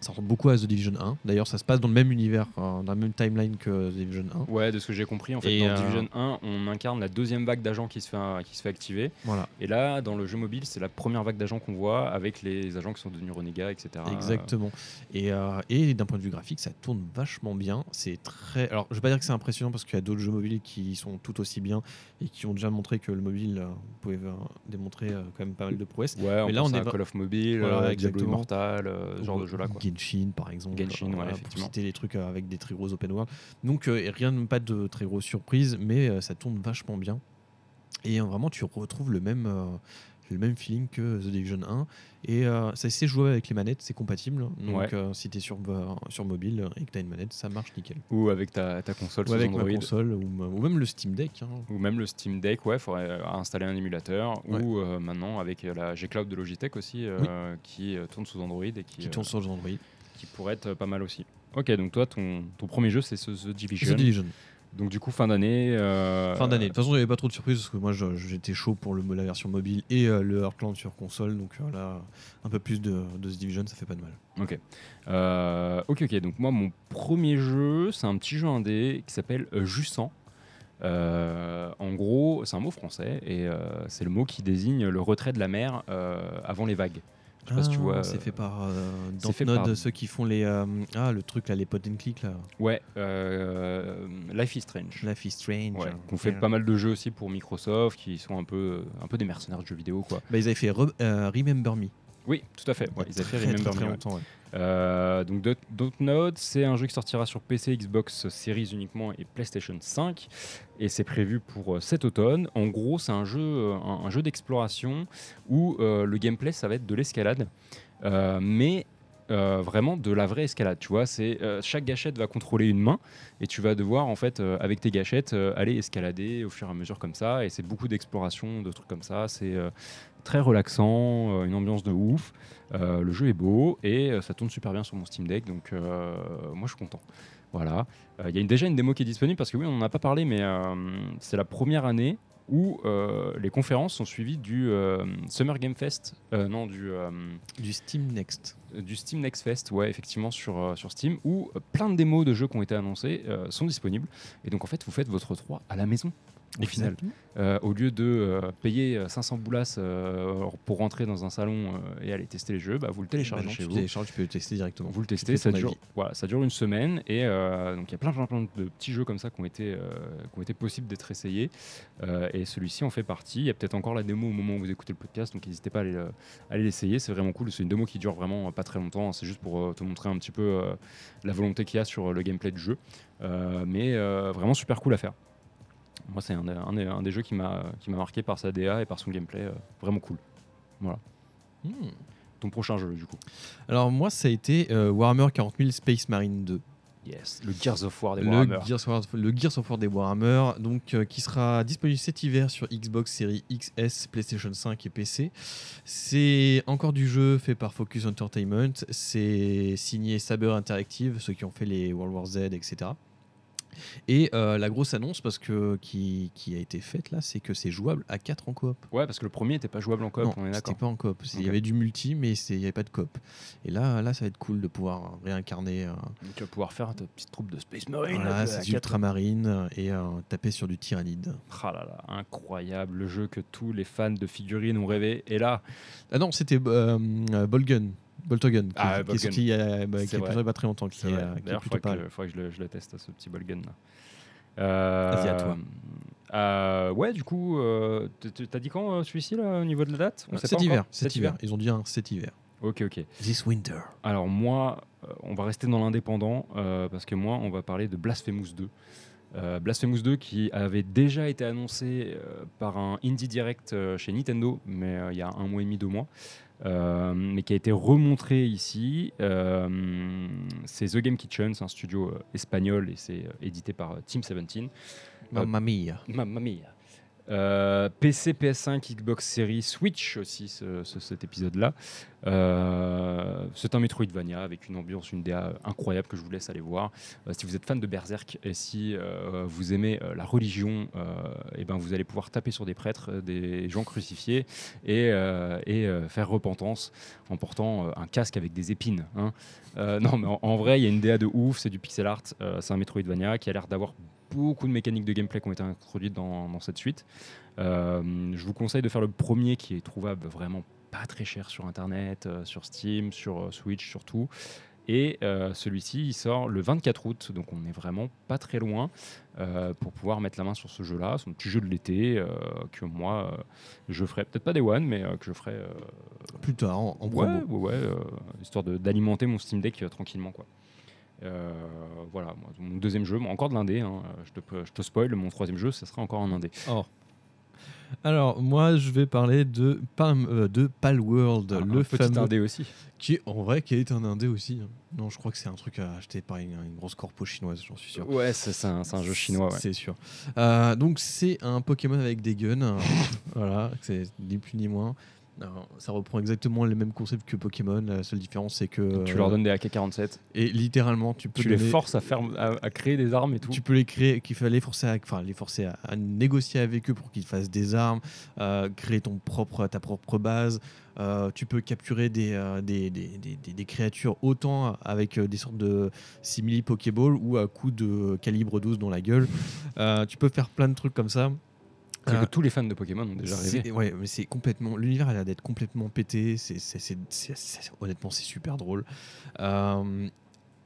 Euh, ça ressemble beaucoup à The Division 1. D'ailleurs, ça se passe dans le même univers, euh, dans la même timeline que The Division 1. Ouais, de ce que j'ai compris, en fait, Et, dans euh, Division 1, on incarne la deuxième vague d'agents qui se fait, qui se fait activer. Voilà, Et là, dans le jeu mobile, c'est la première vague d'agents qu'on voit avec les agents qui sont devenus renégats, etc. exactement. Et, euh, et d'un point de vue graphique, ça tourne vachement bien. C'est très. Alors, je vais pas dire que c'est impressionnant parce qu'il y a d'autres jeux mobiles qui sont tout aussi bien et qui ont déjà montré que le mobile euh, pouvait euh, démontrer euh, quand même pas mal de prouesses. Ouais, on Mais là, pense on est à Call of Mobile, Voilà, euh, Diablo. Immortal, euh, ce genre de jeu-là. quoi. Genshin, par exemple. Genshin, ouais, voilà, pour citer les trucs euh, avec des très gros open world. Donc, euh, et rien, pas de très grosses surprises, mais euh, ça tourne vachement bien. Et euh, vraiment, tu retrouves le même, le même feeling que The Division 1. Et euh, ça s'est joué avec les manettes, c'est compatible. Donc Ouais. euh, si tu es sur, euh, sur mobile et que tu as une manette, ça marche nickel. Ou avec ta, ta console Ou sous avec ma Android. console, ou, même le Steam Deck. hein. Ou même le Steam Deck, ouais, il faudrait euh, installer un émulateur. Ouais. Ou euh, maintenant avec la G-Cloud de Logitech aussi, qui tourne sous Android et qui, qui tourne les Android. qui pourrait être pas mal aussi. Ok, donc toi, ton, ton premier jeu, c'est ce The Division. The Division. Donc du coup, fin d'année. euh, Fin d'année. De toute façon, il n'y avait pas trop de surprises parce que moi j'étais chaud pour le, la version mobile et euh, le Heartland sur console. Donc euh, là, un peu plus de, de The Division, ça fait pas de mal. Ok. Euh, ok, ok. Donc moi, mon premier jeu, c'est un petit jeu indé qui s'appelle. Euh, en gros, c'est un mot français et c'est le mot qui désigne le retrait de la mer avant les vagues. Je sais pas si tu Ah, vois. C'est euh, fait par euh, c'est fait Dontnod, par- ceux qui font les. euh, ah, le truc là, les pot and click là. Ouais, euh, Life is Strange. Life is Strange. Ouais, qu'on fait pas mal de jeux aussi pour Microsoft, qui sont un peu, un peu des mercenaires de jeux vidéo, quoi. Bah, ils avaient fait Re- euh, Remember Me. Oui, tout à fait. Ouais, ils avaient fait très, Remember très, très Me, longtemps. ouais. Euh, donc Dot- Dontnod, c'est un jeu qui sortira sur PC, Xbox Series uniquement et PlayStation 5 et c'est prévu pour euh, cet automne. En gros, c'est un jeu, euh, un, un jeu d'exploration où euh, le gameplay ça va être de l'escalade, mais euh, vraiment de la vraie escalade. Tu vois, c'est euh, chaque gâchette va contrôler une main et tu vas devoir en fait euh, avec tes gâchettes aller escalader au fur et à mesure comme ça et c'est beaucoup d'exploration, de trucs comme ça. C'est très relaxant, euh, une ambiance de ouf. Euh, le jeu est beau et euh, ça tourne super bien sur mon Steam Deck, donc euh, moi je suis content. Voilà. Il y a une- déjà une démo qui est disponible parce que oui, on n'en a pas parlé, mais c'est la première année où les conférences sont suivies du Summer Game Fest, non, du, Du Steam Next. du Steam Next Fest, ouais, effectivement, sur, sur Steam, où plein de démos de jeux qui ont été annoncés sont disponibles. Et donc, en fait, vous faites votre 3 à la maison, au final. Euh, au lieu de euh, payer euh, 500 boulasses euh, pour rentrer dans un salon et aller tester les jeux, bah, vous le téléchargez Bah non, chez tu vous. télécharges, tu peux le tester directement. Vous le testez, ça dure, voilà, ça dure une semaine et donc il y a plein, plein, plein de petits jeux comme ça qui ont été, qui ont été possibles d'être essayés et celui-ci en fait partie. Il y a peut-être encore la démo au moment où vous écoutez le podcast, donc n'hésitez pas à aller, l'essayer. C'est vraiment cool. C'est une démo qui dure vraiment pas très longtemps. C'est juste pour te montrer un petit peu la volonté qu'il y a sur le gameplay du jeu, mais vraiment super cool à faire. Moi, c'est un, des- un des- un des jeux qui m'a marqué par sa DA et par son gameplay, euh, vraiment cool. Hmm. Ton prochain jeu, du coup. Alors moi, ça a été euh, Warhammer 40 000 Space Marine 2. Yes, le Gears of War des le Warhammer. Gears, of War, le Gears of War des Warhammer, donc, euh, qui sera disponible cet hiver sur Xbox Series XS, PlayStation 5 et PC. C'est encore du jeu fait par Focus Entertainment. C'est signé Saber Interactive, ceux qui ont fait les World War Z, etc. Et euh, la grosse annonce, parce que qui, qui a été faite là, c'est que c'est jouable à 4 en coop. Ouais, parce que le premier n'était pas jouable en coop, Non, on est c'était d'accord. pas en coop. Il y avait du multi, mais il n'y avait pas de coop. Et là, là, ça va être cool de pouvoir réincarner. euh, tu vas pouvoir faire ta petite troupe de Space Marine. voilà, là, c'est ultramarine et euh, taper sur du tyrannide. Ah là là, incroyable, le jeu que tous les fans de figurines ont rêvé. Et là, Ah non, c'était euh, euh, Bolgun. Boltogun, qui, Ah, qui est Bolgun. sorti bah, qui est il a pas très longtemps, qui est, euh, D'ailleurs, il plutôt pas faudrait, que, faudrait que je, le, je le teste, ce petit ball gun là. Euh, Vas-y, à toi. euh, ouais, du coup, euh, t'as dit quand euh, celui-ci là, au niveau de la date? On Cet hiver, cet hiver. Ils ont dit un cet hiver. Ok, ok. This winter. Alors moi, on va rester dans l'indépendant parce que moi, on va parler de Blasphemous 2. Euh, Blasphemous 2 qui avait déjà été annoncé euh, par un Indie Direct euh, chez Nintendo, mais il y a un mois et demi, deux mois, euh, mais qui a été remontré ici. Euh, c'est The Game Kitchen, c'est un studio euh, espagnol et c'est édité par Team 17. Mamma mia. Mamma mia. Euh, PC, PS5, Xbox Series, Switch aussi, ce- ce- cet épisode-là. Euh, c'est un Metroidvania avec une ambiance, une DA incroyable que je vous laisse aller voir. Euh, si vous êtes fan de Berserk et si vous aimez la religion, et ben vous allez pouvoir taper sur des prêtres, des gens crucifiés et, faire repentance en portant un casque avec des épines. hein. Non, mais en, vrai, il y a une DA de ouf, c'est du pixel art, c'est un Metroidvania qui a l'air d'avoir beaucoup de mécaniques de gameplay qui ont été introduites dans, dans cette suite. Euh, je vous conseille de faire le premier qui est trouvable vraiment pas très cher sur internet, euh, sur Steam, sur euh, Switch surtout. Et celui-ci, il sort le 24 août, donc on est vraiment pas très loin pour pouvoir mettre la main sur ce jeu-là, son petit jeu de l'été que moi je ferai, peut-être pas des one, mais que je ferai Plus tard, en, en ouais, promo. ouais, ouais, histoire d'alimenter mon Steam Deck tranquillement quoi. Euh, voilà, mon deuxième jeu, encore de l'indé, hein, je, te, je te spoil, mon troisième jeu, ce sera encore un indé. Oh. Alors, moi, je vais parler de, Palm, euh, de Palworld, Un- le petit fameux. indé aussi. Qui, en vrai, qui est un indé aussi. hein. Non, je crois que c'est un truc à acheter par une, une grosse corpo chinoise, j'en suis sûr. Ouais, c'est un, un jeu chinois. Ouais. C'est sûr. Euh, donc, c'est un Pokémon avec des guns. hein. voilà, c'est ni plus ni moins. Ça reprend exactement les mêmes concepts que Pokémon. La seule différence, c'est que. Tu euh, leur donnes des AK-47. Et littéralement, tu peux Tu les donner- forces à, faire, à, à créer des armes et tout. Tu peux les créer, qu'il fallait forcer à, enfin, les forcer à, à négocier avec eux pour qu'ils fassent des armes, euh, créer ton propre, ta propre base. Euh, tu peux capturer des, euh, des, des, des- des- des créatures autant avec euh, des sortes de simili Pokéball ou à coups de calibre 12 dans la gueule. Euh, tu peux faire plein de trucs comme ça. C'est Euh, que tous les fans de Pokémon ont déjà rêvé. Ouais, mais c'est complètement. L'univers a l'air d'être complètement pété. C'est, honnêtement, c'est super drôle. Euh,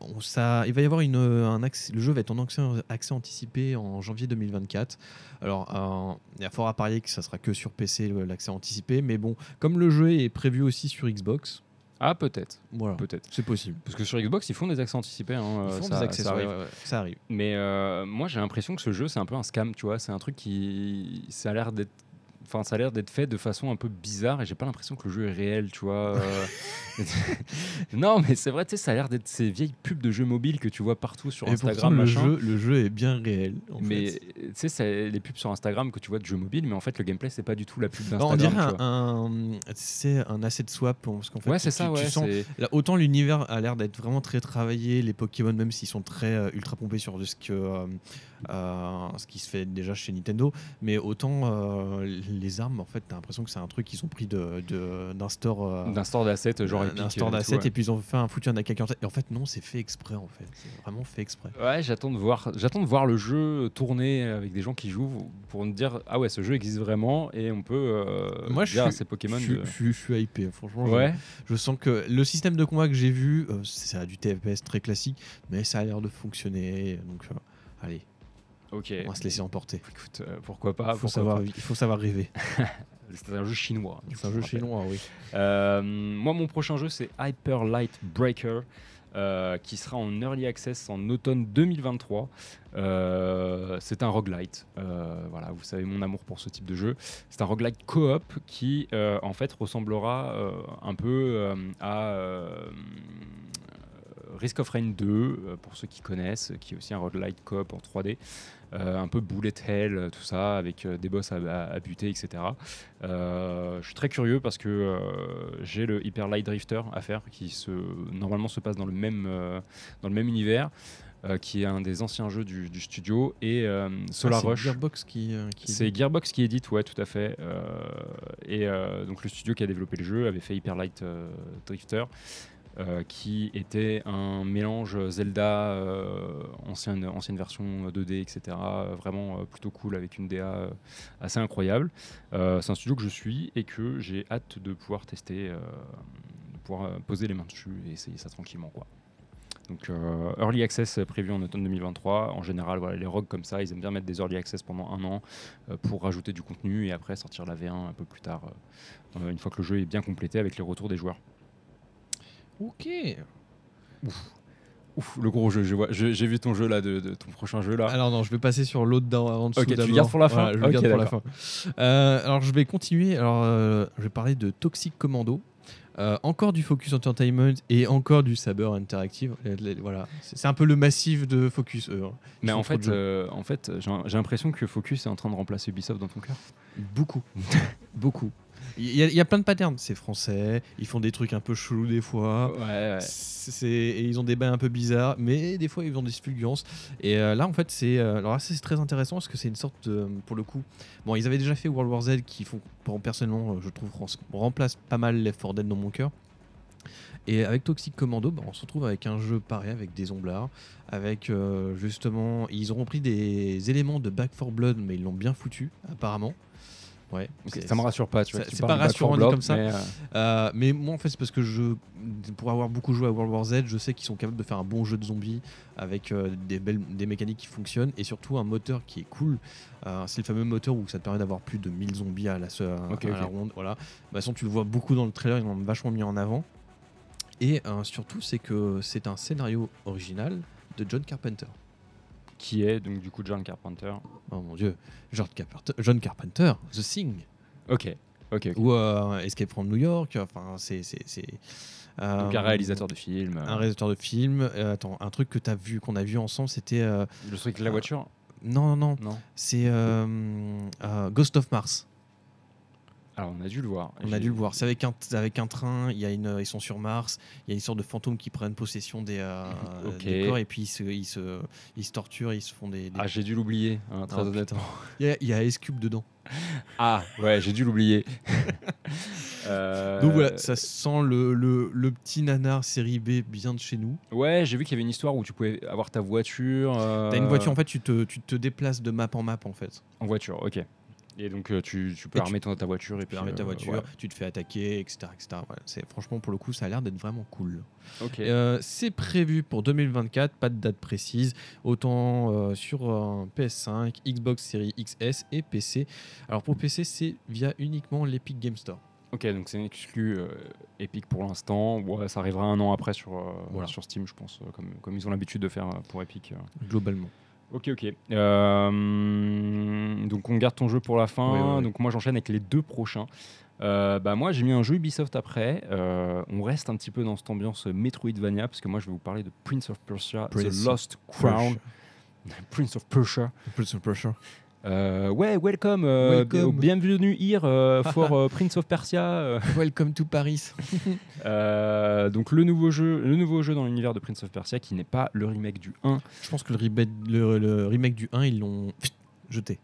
on- ça, il va y avoir une, un accès, le jeu va être en accès, accès anticipé en janvier 2024. Alors, euh, il y a fort à parier que ça sera que sur PC l'accès anticipé, mais bon, comme le jeu est prévu aussi sur Xbox, Ah, peut-être. voilà, Peut-être. c'est possible. Parce que sur Xbox, ils font des accès anticipés. hein, Ils euh, font ça- des accès, ça arrive. ouais, ouais, ça arrive. Mais euh, moi, j'ai l'impression que ce jeu, c'est un peu un scam, tu vois. C'est un truc qui. Ça a l'air d'être. Enfin, ça a l'air d'être fait de façon un peu bizarre et j'ai pas l'impression que le jeu est réel, tu vois. euh. non, mais c'est vrai, tu sais, ça a l'air d'être ces vieilles pubs de jeux mobiles que tu vois partout sur Et pourtant, Instagram, le machin. jeu, le jeu est bien réel. en mais tu sais, c'est les pubs sur Instagram que tu vois de jeux mobiles, mais en fait, le gameplay, c'est pas du tout la pub Bah, on d'Instagram. dirait tu vois. un, c'est un asset swap parce qu'en fait ouais, c'est ça, tu- tu ouais. sens- Là, autant l'univers a l'air d'être vraiment très travaillé, les Pokémon, même s'ils sont très euh, ultra pompés sur de ce, que, euh, ce qui se fait déjà chez Nintendo, mais autant les armes, en fait, t'as l'impression que c'est un truc qu'ils ont pris de- de- d'un store. euh, D'un store d'assets, genre d'un- d'un store euh, d'assets, et puis ils ont fait un foutu un AK-47. Et en fait, non, c'est fait exprès, en fait. C'est vraiment fait exprès. Ouais, j'attends de voir. J'attends de voir le jeu tourner avec des gens qui jouent pour me dire ah ouais, ce jeu existe vraiment et on peut euh, Moi, je suis- Pokémon. je, suis- hypé, franchement. Ouais. Je sens que le système de combat que j'ai vu, euh, c'est du TFS très classique, mais ça a l'air de fonctionner. Donc, euh, allez, Ok. on va se laisser emporter. Écoute, euh, pourquoi pas Il faut, savoir, pas. il faut savoir rêver. C'est un jeu chinois. C'est un jeu chinois, oui. Euh, moi, mon prochain jeu, c'est Hyper Light Breaker. euh, qui sera en early access en automne 2023. Euh, c'est un roguelite. Euh, voilà, vous savez mon amour pour ce type de jeu. C'est un roguelite coop qui, en fait, ressemblera un peu à Risk of Rain 2, euh, pour ceux qui connaissent, qui est aussi un roguelite coop en 3D. Euh, un peu bullet hell, euh, tout ça, avec des boss à, à- à buter, etc. Je suis très curieux parce que j'ai le Hyper Light Drifter à faire, qui se, normalement se passe dans le même, dans le même univers, euh, qui est un des anciens jeux du, du studio, et euh, Solar Ah, c'est Rush. Gearbox qui. euh, qui- C'est Gearbox qui édite, ouais, tout à fait. Et donc le studio qui a développé le jeu avait fait Hyper Light Drifter, qui était un mélange Zelda, euh, ancienne, version 2D, etc. euh, vraiment euh, plutôt cool avec une DA euh, assez incroyable. Euh, c'est un studio que je suis et que j'ai hâte de pouvoir tester, euh, de pouvoir euh, poser les mains dessus et essayer ça tranquillement. Donc euh, Early Access euh, prévu en automne 2023. En général, les rogues comme ça, ils aiment bien mettre des Early Access pendant un an euh, pour rajouter du contenu et après sortir la V1 un peu plus tard, euh, euh, une fois que le jeu est bien complété avec les retours des joueurs. Ok. Ouf, le gros jeu, je j'ai vu ton jeu là, de, de ton prochain jeu là. Alors non, je vais passer sur l'autre dessous Ok, tu gardes pour la fin Voilà, je garde pour la fin. Euh, alors je vais continuer. Alors euh, je vais parler de Toxic Commando. Euh, encore du Focus Entertainment et encore du Saber Interactive. Voilà, c'est un peu le massif de Focus. hein. Mais en fait, euh, en fait, j'ai j'ai l'impression que Focus est en train de remplacer Ubisoft dans ton cœur. Beaucoup. Beaucoup. Il y, a, il y a plein de patterns. C'est français, ils font des trucs un peu chelous des fois. Ouais, ouais. C'est- et ils ont des bains un peu bizarres, mais des fois ils ont des fulgurances. Et euh, là, en fait, c'est euh, alors c'est très intéressant parce que c'est une sorte de, pour le coup. Bon, ils avaient déjà fait World War Z qui font, pour- personnellement, euh, je trouve, rem- remplace pas mal Left 4 Dead dans mon cœur. Et avec Toxic Commando, bah, on se retrouve avec un jeu pareil, avec des omblards, avec euh, justement, ils ont repris des éléments de Back 4 Blood, mais ils l'ont bien foutu, apparemment. Ouais. Ça me rassure pas, tu vois. c'est pas rassurant 4 dit Blood, comme ça. mais, euh, Euh, mais moi, en fait, c'est parce que je, pour avoir beaucoup joué à World War Z, je sais qu'ils sont capables de faire un bon jeu de zombies avec euh, des, belles, des mécaniques qui fonctionnent et surtout un moteur qui est cool. C'est le fameux moteur où ça te permet d'avoir plus de 1000 zombies à la, à la ronde. Voilà. De toute façon, tu le vois beaucoup dans le trailer, ils l'ont vachement mis en avant. Et surtout, c'est que c'est un scénario original de John Carpenter. Qui est donc du coup John Carpenter. Oh mon dieu, John Carpenter, John Carpenter The Thing. Ok, ok. ok. Ou euh, Escape from New York. Enfin, c'est. c'est, c'est euh, Donc un réalisateur de film. Un réalisateur de film. Euh, attends, un truc que t'as vu, qu'on a vu ensemble, c'était. euh, Le truc de la voiture? Non, non, non. Non. C'est Ghost of Mars. Alors on a dû le voir. On a dû le voir. C'est avec un, avec un train. Y a une, ils sont sur Mars. Il y a une sorte de fantômes qui prennent possession des, euh, des corps et puis ils se, ils se, ils se torturent. Ils se font des. des- Ah j'ai dû l'oublier, hein, très honnêtement. Il y a, il y a Ice Cube dedans. Ah ouais, j'ai dû l'oublier. Euh, Donc voilà, ça sent le, le, le petit nanar série B bien de chez nous. Ouais, j'ai vu qu'il y avait une histoire où tu pouvais avoir ta voiture. euh, T'as une voiture, en fait, tu te, tu te déplaces de map en map en fait. En voiture, ok. Et donc euh, tu, tu peux Et armer ton, ta voiture et Tu puis peux armer ta euh, voiture, ouais. tu te fais attaquer, etc. etc. C'est, franchement, pour le coup, ça a l'air d'être vraiment cool. Ok. Euh, c'est prévu pour 2024, pas de date précise, autant euh, sur un PS5, Xbox Series XS et PC. Alors pour PC, c'est via uniquement l'Epic Game Store. Ok, donc c'est une exclu euh, Epic pour l'instant. Ouais, ça arrivera un an après sur, euh, Voilà. sur Steam, je pense, euh, comme, comme ils ont l'habitude de faire pour Epic. Globalement. Ok, ok. Euh, donc on garde ton jeu pour la fin. Donc moi j'enchaîne avec les deux prochains. Euh, bah moi j'ai mis un jeu Ubisoft après. Euh, on reste un petit peu dans cette ambiance Metroidvania parce que moi je vais vous parler de Prince of Persia, Prince The Lost Crown, Prince of Persia. Prince of Persia. Euh, ouais, welcome, euh, Welcome. bienvenue here euh, for euh, Prince of Persia. Welcome to Paris. Donc le nouveau jeu, le nouveau jeu dans l'univers de Prince of Persia qui n'est pas le remake du 1. Je pense que le remake, le, le remake du 1, ils l'ont jeté.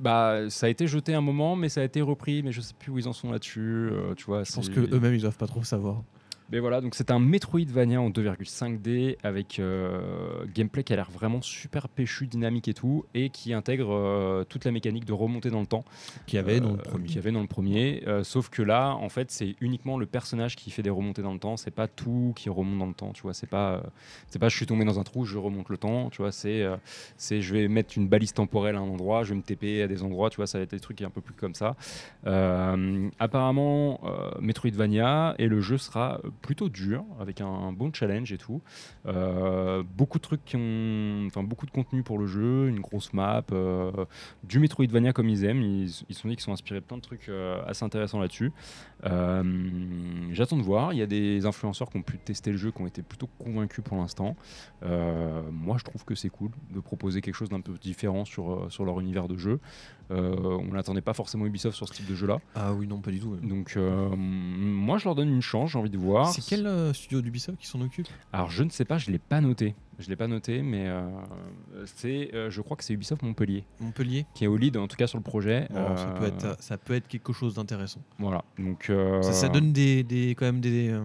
Bah, ça a été jeté un moment, mais ça a été repris, mais je sais plus où ils en sont là-dessus. tu vois, Je pense que eux-mêmes, ils doivent pas trop savoir. Mais voilà, donc c'est un Metroidvania en 2,5D avec euh, gameplay qui a l'air vraiment super péchu, dynamique et tout, et qui intègre euh, toute la mécanique de remonter dans le temps. Qu'il y avait dans le Euh, premier. Qu'il y avait dans le premier. euh, sauf que là, en fait, c'est uniquement le personnage qui fait des remontées dans le temps. C'est pas tout qui remonte dans le temps. Tu vois, c'est pas, euh, c'est pas je suis tombé dans un trou, je remonte le temps. Tu vois, c'est, euh, c'est je vais mettre une balise temporelle à un endroit, je vais me TP à des endroits. Tu vois, ça va être des trucs un peu plus comme ça. Euh, apparemment, euh, Metroidvania et le jeu sera plutôt dur avec un bon challenge et tout. Euh, beaucoup de trucs qui ont, enfin beaucoup de contenu pour le jeu, une grosse map, euh, du Metroidvania comme ils aiment. Ils se sont dit qu'ils sont inspirés de plein de trucs euh, assez intéressants là-dessus. J'attends de voir. Il y a des influenceurs qui ont pu tester le jeu, qui ont été plutôt convaincus pour l'instant. Moi, je trouve que c'est cool de proposer quelque chose d'un peu différent sur, sur leur univers de jeu. On n'attendait pas forcément Ubisoft sur ce type de jeu-là. Ah oui, non, pas du tout. Donc, moi, je leur donne une chance. J'ai envie de voir. C'est quel euh, studio d'Ubisoft qui s'en occupe Alors, je ne sais pas. Je l'ai pas noté. Je l'ai pas noté, mais euh, c'est, euh, je crois que c'est Ubisoft Montpellier Montpellier qui est au lead, en tout cas sur le projet. Bon, ça, peut être, ça peut être quelque chose d'intéressant. Voilà. Donc, Ça, ça donne des, des- quand même des,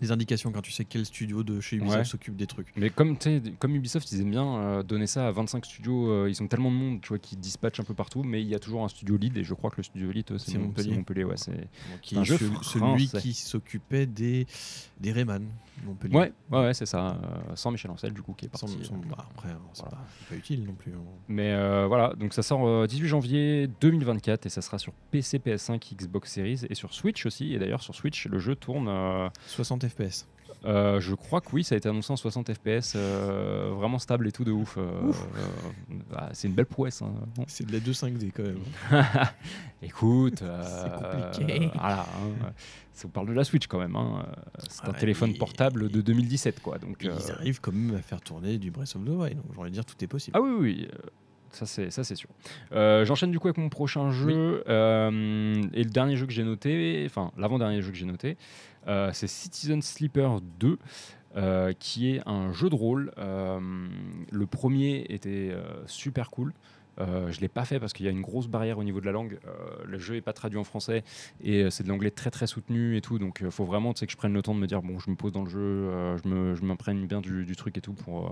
des indications quand tu sais quel studio de chez Ubisoft Ouais. s'occupe des trucs. Mais comme, comme Ubisoft, ils aiment bien euh, donner ça à 25 studios, euh, ils ont tellement de monde tu vois, qui dispatchent un peu partout, mais il y a toujours un studio lead, et je crois que le studio lead, euh, c'est C'est Mon- Montpellier. Montpellier. ouais, c'est... Un jeu ce- celui qui s'occupait des, des Rayman Montpellier. Ouais, ouais, ouais, c'est ça. euh, sans Michel Ancel, du coup, qui est parti. sans- euh, bah, après, c'est voilà. pas, utile non plus. hein. Mais euh, voilà, donc ça sort euh, 18 janvier 2024 et ça sera sur PC, PS5, Xbox Series et sur Switch aussi. Et d'ailleurs, sur Switch, le jeu tourne. euh, 60 FPS. Euh, je crois que oui, ça a été annoncé en 60 FPS, euh, vraiment stable et tout de ouf. euh, bah, c'est une belle prouesse. hein. Bon. C'est de la 2.5D quand même. Écoute, C'est compliqué. voilà, hein, ça vous parle de la Switch quand même. hein. C'est un téléphone portable de 2017, quoi. Donc, Ils arrivent quand même à faire tourner du Breath of the Wild. Donc j'ai envie de dire tout est possible. Ah oui, oui, ça c'est ça c'est sûr. Euh, J'enchaîne du coup avec mon prochain jeu euh, et le dernier jeu que j'ai noté, enfin l'avant-dernier jeu que j'ai noté, c'est Citizen Sleeper 2. euh, qui est un jeu de rôle. Euh, le premier était euh, super cool. Euh, je l'ai pas fait parce qu'il y a une grosse barrière au niveau de la langue. Euh, le jeu est pas traduit en français et euh, c'est de l'anglais très très soutenu et tout. Donc il faut vraiment que je prenne le temps de me dire bon, je me pose dans le jeu, euh, je me- je m'imprègne bien du, du truc et tout pour, euh,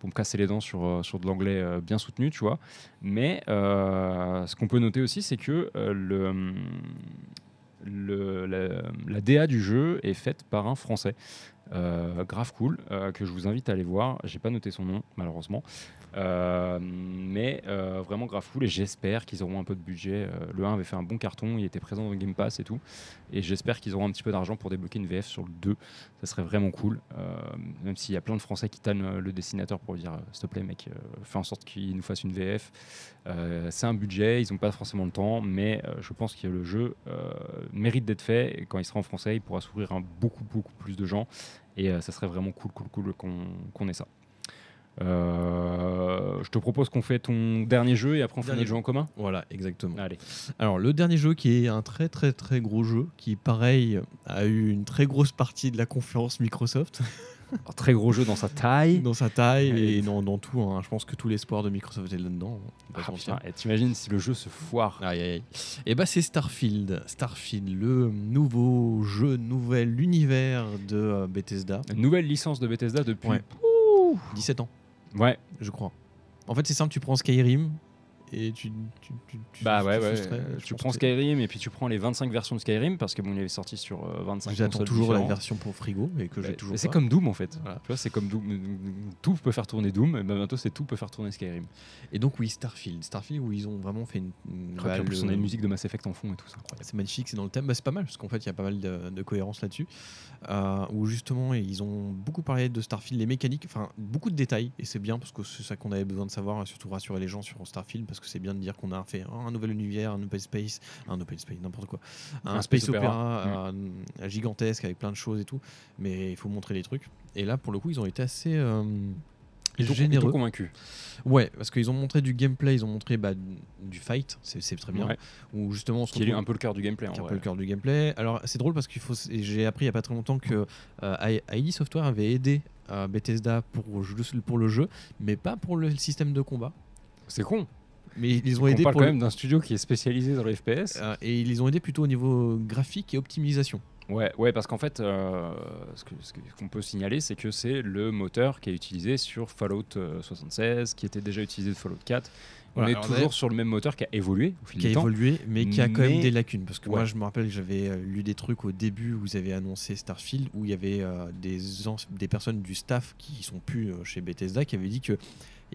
pour me casser les dents sur, euh, sur de l'anglais euh, bien soutenu, tu vois. Mais euh, ce qu'on peut noter aussi, c'est que euh, le, la DA du jeu est faite par un Français. Euh, grave cool, euh, que je vous invite à aller voir. J'ai pas noté son nom, malheureusement. Euh, mais euh, vraiment grave cool et j'espère qu'ils auront un peu de budget. Euh, le 1 avait fait un bon carton, il était présent dans Game Pass et tout. Et j'espère qu'ils auront un petit peu d'argent pour débloquer une VF sur le 2. Ça serait vraiment cool. Même s'il y a plein de Français qui tannent le dessinateur pour lui dire s'il te plaît, mec, fais en sorte qu'il nous fasse une VF. C'est un budget, ils n'ont pas forcément le temps, mais je pense que le jeu mérite d'être fait. Et quand il sera en français, il pourra s'ouvrir à beaucoup, beaucoup plus de gens. Et ça serait vraiment cool, cool, cool qu'on ait ça. Euh, je te propose qu'on fait ton dernier jeu et après on fait notre jeu en commun. Voilà, exactement. Allez. Alors, le dernier jeu qui est un très très très gros jeu, qui pareil a eu une très grosse partie de la conférence Microsoft Un très gros jeu dans sa taille. dans sa taille et dans, dans tout. hein. Je pense que tout l'espoir de Microsoft est là-dedans. pas Ah, T'imagines si le jeu se foire Aïe, aïe, aïe. Et bah c'est Starfield. Starfield, le nouveau jeu, nouvel univers de euh, Bethesda. Une nouvelle licence de Bethesda depuis. Ouais. 17 ans, Ouais, je crois. En fait, c'est simple, tu prends Skyrim et tu. tu, tu, tu- bah ouais, ouais. euh, Tu prends Skyrim et puis tu prends les 25 versions de Skyrim parce que bon, il est sorti sur euh, 25 J'attends consoles toujours la version pour frigo, mais que j'ai toujours C'est comme Doom en fait. Voilà. Tu vois, c'est comme Doom. Tout peut faire tourner Doom, et ben bientôt c'est tout peut faire tourner Skyrim. Et donc oui, Starfield. Starfield où ils ont vraiment fait une. une- bah, en plus, on a une musique de Mass Effect en fond et tout, c'est. C'est magnifique, c'est dans le thème. Bah, c'est pas mal parce qu'en fait, il y a pas mal de, de cohérence là-dessus. Euh, où justement, ils ont beaucoup parlé de Starfield, les mécaniques, enfin beaucoup de détails. Et c'est bien parce que c'est ça qu'on avait besoin de savoir, et surtout rassurer les gens sur Starfield parce que c'est bien de dire qu'on a fait un nouvel univers, un open space, un open space, n'importe quoi, un, Un space, space opéra, opéra. euh, gigantesque avec plein de choses et tout. Mais il faut montrer les trucs. Et là, pour le coup, ils ont été assez. euh, généreux. t'ont convaincu. Ouais, parce qu'ils ont montré du gameplay, ils ont montré bah, du fight, c'est très bien. Ouais. Où justement on se Qui est un peu le cœur du gameplay. qui est un peu le cœur du gameplay. Alors c'est drôle parce qu'il faut, j'ai appris il y a pas très longtemps que euh, ID Software avait aidé euh, Bethesda pour le jeu, mais pas pour le système de combat. C'est con. Mais ils ont On parle pour quand le- même d'un studio qui est spécialisé dans les FPS. euh, et ils les ont aidé plutôt au niveau graphique et optimisation. Ouais, ouais, parce qu'en fait, euh, ce qu'on peut signaler, c'est que c'est le moteur qui est utilisé sur Fallout euh, 76, qui était déjà utilisé de Fallout 4. On Voilà, est toujours sur le même moteur qui a évolué au fil qui a du temps. évolué, mais qui a quand même des lacunes. Parce que moi, je me rappelle que j'avais euh, lu des trucs au début où ils avaient annoncé Starfield, où il y avait euh, des, des personnes du staff qui sont plus euh, chez Bethesda qui avaient dit que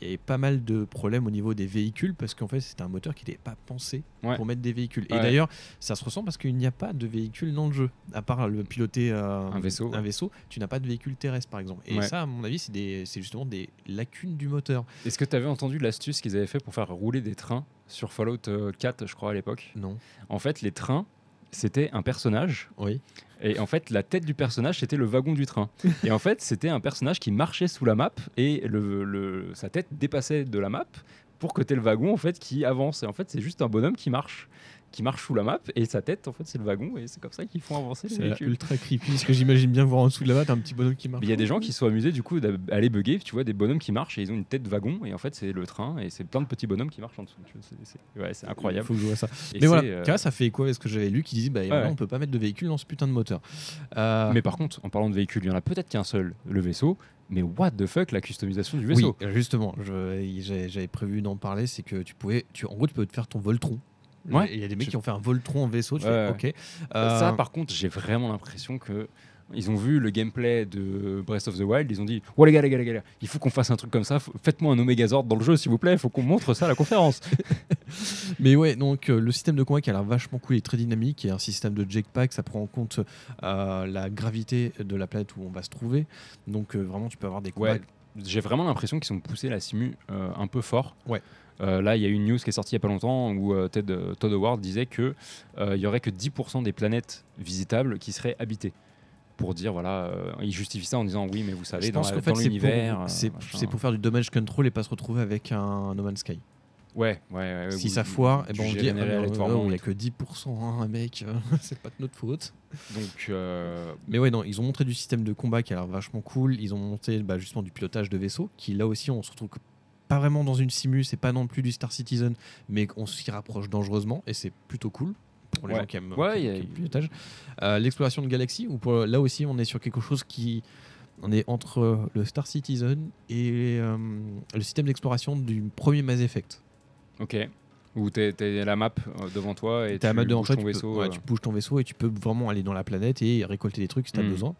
il y avait pas mal de problèmes au niveau des véhicules parce qu'en fait c'était un moteur qui n'était pas pensé Ouais. pour mettre des véhicules. Et d'ailleurs, ça se ressent parce qu'il n'y a pas de véhicule dans le jeu. À part le piloter euh, Un vaisseau, un vaisseau, tu n'as pas de véhicule terrestre par exemple. Et Ouais. ça, à mon avis, c'est des- c'est justement des lacunes du moteur. Est-ce que tu avais entendu l'astuce qu'ils avaient fait pour faire rouler des trains sur Fallout euh, 4, je crois, à l'époque? Non. En fait, les trains, c'était un personnage. Oui. Et en fait, la tête du personnage, c'était le wagon du train. et en fait, c'était un personnage qui marchait sous la map et le, le- sa tête dépassait de la map pour que le wagon en fait qui avance. Et en fait, c'est juste un bonhomme qui marche, qui marche sous la map et sa tête, en fait, c'est le wagon et c'est comme ça qu'ils font avancer les C'est véhicules. ultra creepy parce que j'imagine bien voir en dessous de la batte un petit bonhomme qui marche. Il y a des gens qui sont amusés du coup d'aller bugger, tu vois, des bonhommes qui marchent et ils ont une tête de wagon et en fait c'est le train et c'est plein de petits bonhommes qui marchent en dessous. C'est- ouais, c'est Il incroyable. faut que je vois ça. Et mais voilà, euh, ça fait écho avec ce que j'avais lu qui disait bah ouais. on peut pas mettre de véhicule dans ce putain de moteur. Euh, Mais par contre, en parlant de véhicules, il y en a peut-être qu'un seul, le vaisseau. Mais what the fuck, la customisation du oui, vaisseau justement, je- j'ai- j'avais prévu d'en parler, c'est que tu pouvais, tu, en gros, tu peux te faire ton Voltron. Ouais. Il y a des mecs Je- qui ont fait un Voltron en vaisseau. Tu Ouais, fais, ouais. ok. Euh, Ça, par contre, j'ai vraiment l'impression que ils ont vu le gameplay de Breath of the Wild, ils ont dit "Oh les gars, les gars, les gars, il faut qu'on fasse un truc comme ça. Faites-moi un Omegazord dans le jeu, s'il vous plaît. Il faut qu'on montre ça à la conférence." Mais ouais, donc euh, le système de combat qui a l'air vachement cool et très dynamique, qui est un système de jetpack, ça prend en compte euh, la gravité de la planète où on va se trouver. Donc euh, vraiment, tu peux avoir des combats. Ouais, j'ai vraiment l'impression qu'ils ont poussé la simu euh, un peu fort. Ouais. Euh, là, il y a une news qui est sortie il y a pas longtemps où euh, Ted, euh, Todd Howard disait que euh, il y aurait que 10% des planètes visitables qui seraient habitées. Pour dire, voilà, euh, il justifie ça en disant oui, mais vous savez, Je dans, dans c'est l'univers. pour, euh, c'est- pour faire du damage control et pas se retrouver avec un No Man's Sky. Ouais, ouais, ouais. si ça foire, eh ben on dit ah, euh, aléatoirement il n'y a que 10%, hein, mec, c'est pas de notre faute. Donc, Mais ouais, non, ils ont montré du système de combat qui a l'air vachement cool. Ils ont monté bah, justement du pilotage de vaisseau, qui là aussi, on se retrouve pas vraiment dans une simu, c'est pas non plus du Star Citizen, mais on s'y rapproche dangereusement et c'est plutôt cool pour les Ouais. gens qui aiment, Ouais, qui- y a- qui aiment le pilotage. Euh, L'exploration de galaxies, où pour, là aussi, on est sur quelque chose qui. On est entre le Star Citizen et euh, le système d'exploration du premier Mass Effect. ok. Où t'es t'es la map euh, devant toi et tu la map devant bouges toi, ton tu, peux- vaisseau. ouais, tu bouges ton vaisseau et tu peux vraiment aller dans la planète et récolter des trucs si tu as Mm. besoin.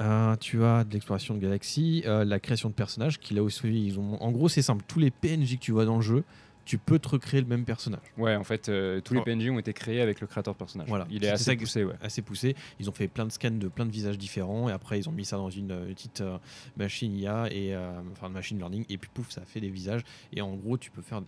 Euh, tu as de l'exploration de galaxies, euh, la création de personnages, qui là aussi, ils ont. En gros, c'est simple. Tous les PNJ que tu vois dans le jeu, tu peux te recréer le même personnage. Ouais, en fait, euh, tous les Oh. PNJ ont été créés avec le créateur de personnage. Voilà. Il est assez ça poussé, ouais. assez poussé. Ils ont fait plein de scans de plein de visages différents et après ils ont mis ça dans une petite machine IA et enfin machine learning et puis pouf ça fait des visages et en gros tu peux faire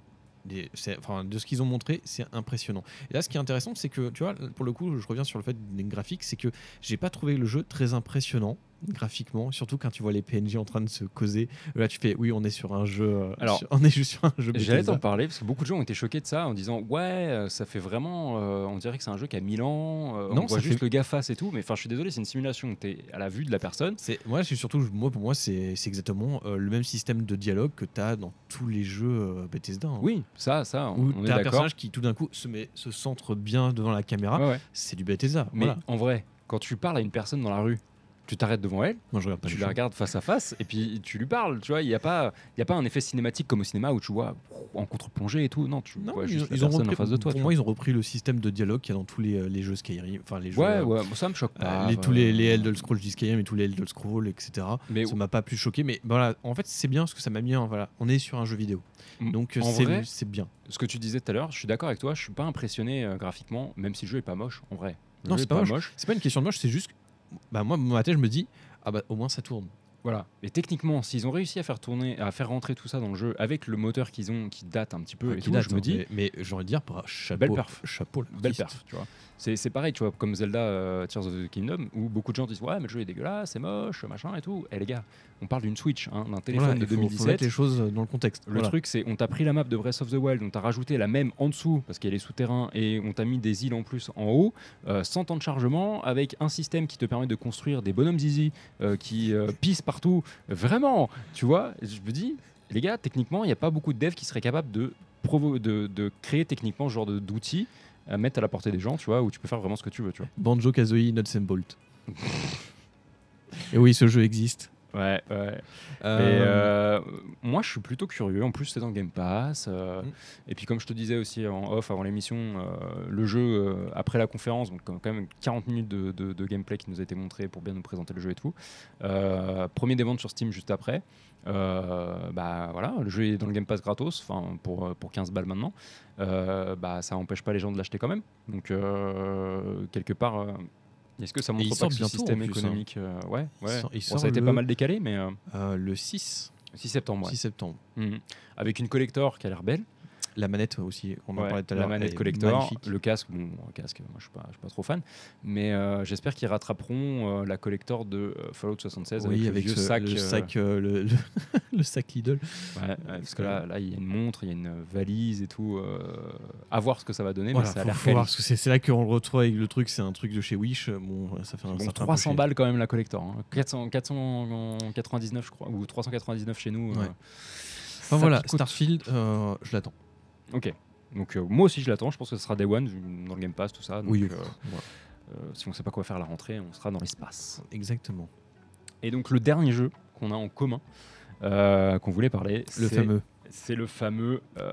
de ce qu'ils ont montré, c'est impressionnant. Et là, ce qui est intéressant, c'est que, tu vois, pour le coup, je reviens sur le fait des graphiques, c'est que j'ai pas trouvé le jeu très impressionnant graphiquement, surtout quand tu vois les PNJ en train de se causer. Là, tu fais, oui, on est sur un jeu. euh, Alors, sur- on est juste sur un jeu. J'allais t'en parler parce que beaucoup de gens ont été choqués de ça en disant ouais euh, ça fait vraiment euh, on dirait que c'est un jeu qui a 1000 ans euh, Non, on voit juste fait- le gars face et tout mais enfin je suis désolé c'est une simulation tu es à la vue de la personne C'est moi, c'est surtout moi pour moi c'est exactement euh, le même système de dialogue que tu as dans tous les jeux Bethesda. hein. oui ça ça on, Où on t'as un personnage qui tout d'un coup se met se centre bien devant la caméra, Ouais, ouais. c'est du Bethesda. mais voilà. en vrai quand tu parles à une personne dans la rue tu t'arrêtes devant elle Moi je regarde pas tu les la regardes face à face et puis tu lui parles tu vois il n'y a pas il y a pas un effet cinématique comme au cinéma où tu vois en contre-plongée et tout non tu Non, vois ils, juste la ils ont personne repris, en face de toi pour tu moi, ils ont repris le système de dialogue qu'il y a dans tous les, euh, les jeux Skyrim, enfin les jeux, vois. ouais euh, ouais bon, ça me choque euh, pas les, tous les, les euh, Elder Scrolls du Skyrim et tous les Elder Scrolls, etc. mais ça m'a pas plus choqué, mais voilà, en fait c'est bien parce que ça m'a mis, en- voilà, on est sur un jeu vidéo, m- donc euh, en c'est vrai, c'est bien. ce que tu disais tout à l'heure, je suis d'accord avec toi, je suis pas impressionné euh, graphiquement, même si le jeu est pas moche, en vrai. Le Non, jeu c'est est pas moche. C'est pas une question de moche, c'est juste, bah moi, dans ma tête, je me dis, ah bah au moins ça tourne. Voilà. Et techniquement, s'ils ont réussi à faire tourner, à faire rentrer tout ça dans le jeu avec le moteur qu'ils ont, qui date un petit peu, Ouais, et qui tout, date, je me hein, dis, mais, mais j'ai envie de dire, bah, chapeau, Belle perf. chapeau, belle perf, tu vois. C'est pareil, tu vois, comme Zelda euh, Tears of the Kingdom, où beaucoup de gens disent ouais, mais le jeu est dégueulasse, c'est moche, machin et tout. Et les gars, on parle d'une Switch, hein, d'un téléphone Voilà, de faut- faut 2017. mettre les choses dans le contexte. Le Voilà. truc, c'est on t'a pris la map de Breath of the Wild, on t'a rajouté la même en dessous parce qu'elle est souterrain et on t'a mis des îles en plus en haut, euh, sans temps de chargement, avec un système qui te permet de construire des bonhommes zizi euh, qui euh, pissent partout. Vraiment, tu vois, je me dis, les gars, techniquement, il n'y a pas beaucoup de devs qui seraient capables de, de, de créer techniquement ce genre d'outils à mettre à la portée des gens, tu vois, où tu peux faire vraiment ce que tu veux, tu vois. Banjo Kazooie Nuts and Bolt. Et oui, ce jeu existe. Ouais, ouais. Euh, Mais euh, moi, je suis plutôt curieux. En plus, c'est dans Game Pass. euh, Mm. Et puis, comme je te disais aussi en off avant l'émission, le jeu, après la conférence, donc quand même 40 minutes de, de- de gameplay qui nous a été montré pour bien nous présenter le jeu et tout. Premier des ventes sur Steam juste après. Euh, bah voilà, le jeu est dans le Game Pass gratos, enfin pour, pour 15 balles maintenant. Euh, bah ça empêche pas les gens de l'acheter quand même. Donc euh, quelque part, est-ce que ça montre pas que en système plus, hein. économique, euh, ouais, Il ouais. sort- il Bon, sort ça a été le- pas mal décalé, mais euh, euh, le 6, 6 septembre. ouais. 6 septembre. Mhm. Avec une collector qui a l'air belle. La manette aussi, on en Ouais, parlait tout à la l'heure. manette elle est collector, magnifique. le casque, bon, le casque, moi je suis pas, je suis pas trop fan, mais euh, j'espère qu'ils rattraperont euh, la collector de euh, Fallout 76 Oui, avec, avec le vieux ce- sac. le sac, euh, le, le- le sac Lidl. ouais, ouais, parce que là, là, il y a une montre, il y a une valise et tout. à voir ce que ça va donner, Voilà, mais ça a faut, voir, parce que c'est là qu'on le retrouve avec le truc, c'est un truc de chez Wish. Bon, ça fait un Bon, ça fait un peu 300 chier. balles quand même la collector, hein. 400, 499 je crois, ou 399 chez nous. Enfin voilà. Starfield, euh, je l'attends. Ok, donc euh, moi aussi je l'attends, je pense que ce sera Day One dans le Game Pass, tout ça. Donc, Oui, euh, euh, si on sait pas quoi faire à la rentrée, on sera dans l'espace. exactement. Et donc le dernier jeu qu'on a en commun, qu'on voulait parler, Le fameux c'est le fameux euh,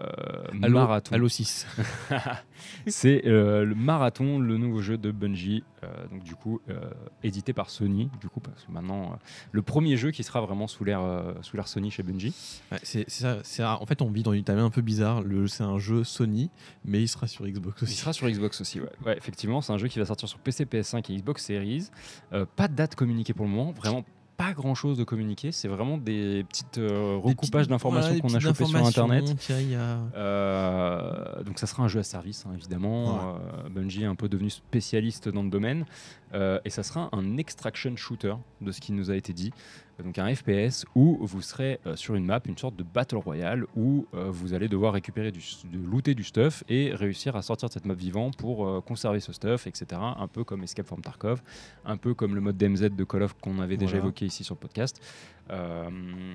Halo, marathon. Halo 6. c'est euh, le marathon, le nouveau jeu de Bungie, euh, donc du coup euh, édité par Sony, du coup parce que maintenant euh, le premier jeu qui sera vraiment sous l'air euh, sous l'air Sony chez Bungie. Ouais, c'est c'est ça. En fait, on vit dans une timeline un peu bizarre. Le- C'est un jeu Sony, mais il sera sur Xbox Il aussi. sera sur Xbox aussi, ouais. Ouais, effectivement, c'est un jeu qui va sortir sur PC, PS5 et Xbox Series. Euh, pas de date communiquée pour le moment, vraiment pas grand chose de communiqué. C'est vraiment des petites euh, recoupages d'informations voilà, qu'on a chopées sur internet. y a- Euh, donc ça sera un jeu à service hein, évidemment. Euh, Bungie est un peu devenu spécialiste dans le domaine et ça sera un extraction shooter de ce qui nous a été dit. Donc un FPS où vous serez euh, sur une map, une sorte de battle royale où euh, vous allez devoir récupérer du, de looter du stuff et réussir à sortir de cette map vivant pour euh, conserver ce stuff, etc. Un peu comme Escape from Tarkov, un peu comme le mode DMZ de Call of qu'on avait déjà Voilà. évoqué ici sur le podcast.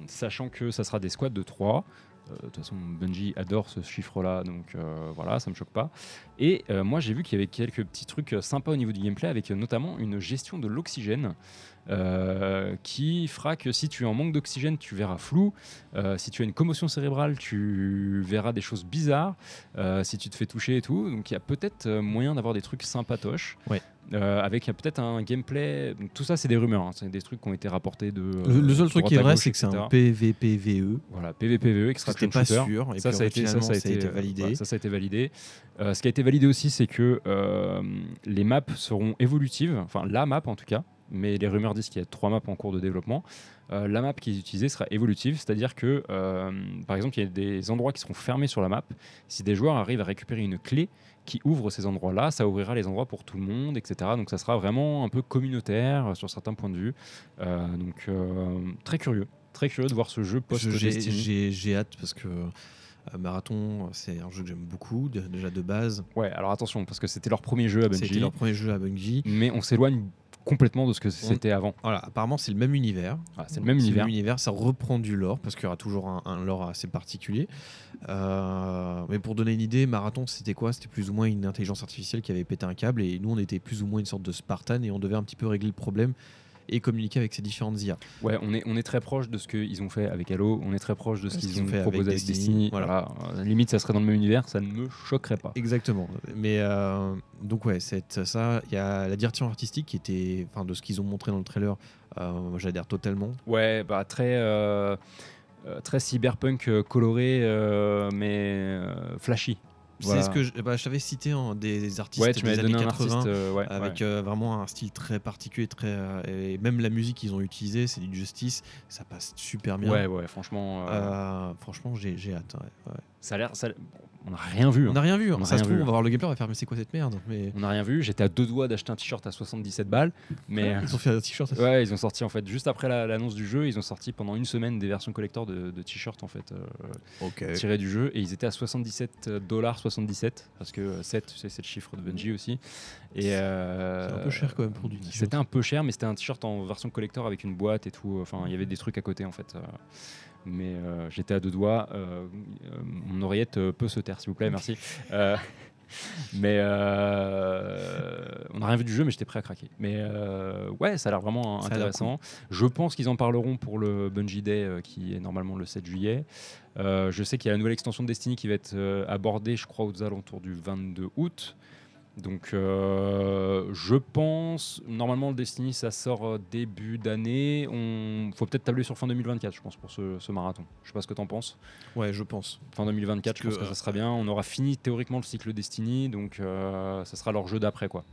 Sachant que ça sera des squads de 3. Euh, De toute façon, Bungie adore ce chiffre-là, donc voilà, ça me choque pas. Et moi, j'ai vu qu'il y avait quelques petits trucs sympas au niveau du gameplay, avec notamment une gestion de l'oxygène euh, qui fera que si tu es en manque d'oxygène, tu verras flou. Euh, si tu as une commotion cérébrale, tu verras des choses bizarres. Euh, si tu te fais toucher et tout, donc il y a peut-être moyen d'avoir des trucs sympatoches. Ouais. euh, avec peut-être un gameplay. donc tout ça, c'est des rumeurs, hein, c'est des trucs qui ont été rapportés de. Le, le seul truc qui est vrai, c'est que c'est un PVPVE. Voilà, PVPVE, Extraction pas Shooter. sûr. Et ça, puis, ça a été, ça, finalement, ça a été, validé. voilà, ça, ça a été validé. Euh, ce qui a été validé aussi, c'est que euh, les maps seront évolutives, enfin la map en tout cas, mais les rumeurs disent qu'il y a trois maps en cours de développement. Euh, la map qui est utilisée sera évolutive, c'est-à-dire que, euh, par exemple, il y a des endroits qui seront fermés sur la map. Si des joueurs arrivent à récupérer une clé qui ouvre ces endroits-là, ça ouvrira les endroits pour tout le monde, etc. Donc ça sera vraiment un peu communautaire euh, sur certains points de vue. Euh, donc très curieux, très curieux de voir ce jeu Je- J'ai j'ai hâte parce que Marathon, c'est un jeu que j'aime beaucoup, déjà de base. Ouais, alors attention, parce que c'était leur premier jeu à C'était Bungie, leur premier jeu à Bungie. mais on s'éloigne complètement de ce que c'était avant. Voilà, apparemment, c'est le même univers. Ah, c'est le même univers. univers, ça reprend du lore parce qu'il y aura toujours un, un lore assez particulier. Euh, mais pour donner une idée, Marathon, c'était quoi? C'était plus ou moins une intelligence artificielle qui avait pété un câble et nous, on était plus ou moins une sorte de Spartan et on devait un petit peu régler le problème et communiquer avec ces différentes IA. Ouais, on est, on est très proche de ce qu'ils ont fait avec Halo, on est très proche de ce qu'ils ont fait avec proposé avec Destiny, Destiny. voilà. Voilà. Euh, limite, ça serait dans le même univers, ça ne me choquerait pas. Exactement. Mais euh, donc ouais, c'est ça. Il y a la direction artistique qui était, enfin de ce qu'ils ont montré dans le trailer, euh, j'adhère totalement. Ouais, bah très, euh, très cyberpunk coloré, mais flashy. Voilà. C'est ce que je, bah, je t'avais cité hein, des artistes Ouais, tu des années donné un 80. artiste. euh, ouais, avec ouais. euh, vraiment un style très particulier, très euh, et même la musique qu'ils ont utilisée, c'est du Justice, ça passe super bien. Ouais, ouais, franchement, euh, Euh, franchement, j'ai j'ai hâte. ouais, ouais. ça a l'air. ça On n'a rien vu. On hein. n'a rien vu. hein. On ça se trouve, vu. on va voir le gameplay, on va faire mais c'est quoi cette merde Mais On n'a rien vu. J'étais à deux doigts d'acheter un t-shirt à 77 balles, mais. ils ont fait un t-shirt. Ouais, ils ont sorti en fait juste après la- l'annonce du jeu, ils ont sorti pendant une semaine des versions collector de, de t-shirts en fait euh, tirés du jeu et ils étaient à 77 dollars 77 parce que 7 tu sais, c'est le chiffre de Bungie aussi et euh, C'est un peu cher quand même pour du t-shirt. C'était un peu cher mais c'était un t-shirt en version collector avec une boîte et tout. Enfin il y avait des trucs à côté en fait. Mais euh, j'étais à deux doigts. euh, euh, mon oreillette peut se taire s'il vous plaît, merci. Euh, mais on n'a rien vu du jeu, mais j'étais prêt à craquer. Mais ouais, ça a l'air vraiment Ça intéressant. Je pense qu'ils en parleront pour le Bungie Day qui est normalement le 7 juillet. Je sais qu'il y a la nouvelle extension de Destiny qui va être abordée, je crois, aux alentours du 22 août. Donc, euh, je pense, normalement, le Destiny, ça sort euh, début d'année. On faut peut-être tabler sur fin 2024, je pense, pour ce, ce marathon. Je sais pas ce que tu en penses. Ouais, je pense. Fin 2024, Parce je pense que, que ça sera bien. On aura fini théoriquement le cycle Destiny, donc euh, ça sera leur jeu d'après, quoi.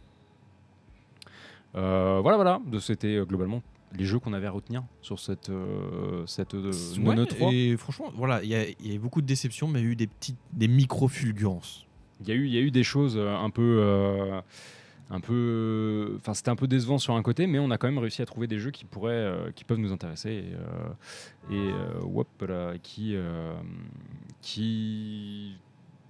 Euh, voilà, voilà. C'était euh, globalement les jeux qu'on avait à retenir sur cette, euh, cette euh, Ouais, non E3. et franchement, voilà, il y, a- il y a eu beaucoup de déceptions, mais il y a eu des petites, des micro fulgurances. Il y, a eu, il y a eu des choses euh, un peu. euh, un peu. Enfin, c'était un peu décevant sur un côté, mais on a quand même réussi à trouver des jeux qui pourraient. euh, qui peuvent nous intéresser. Et, là, qui. qui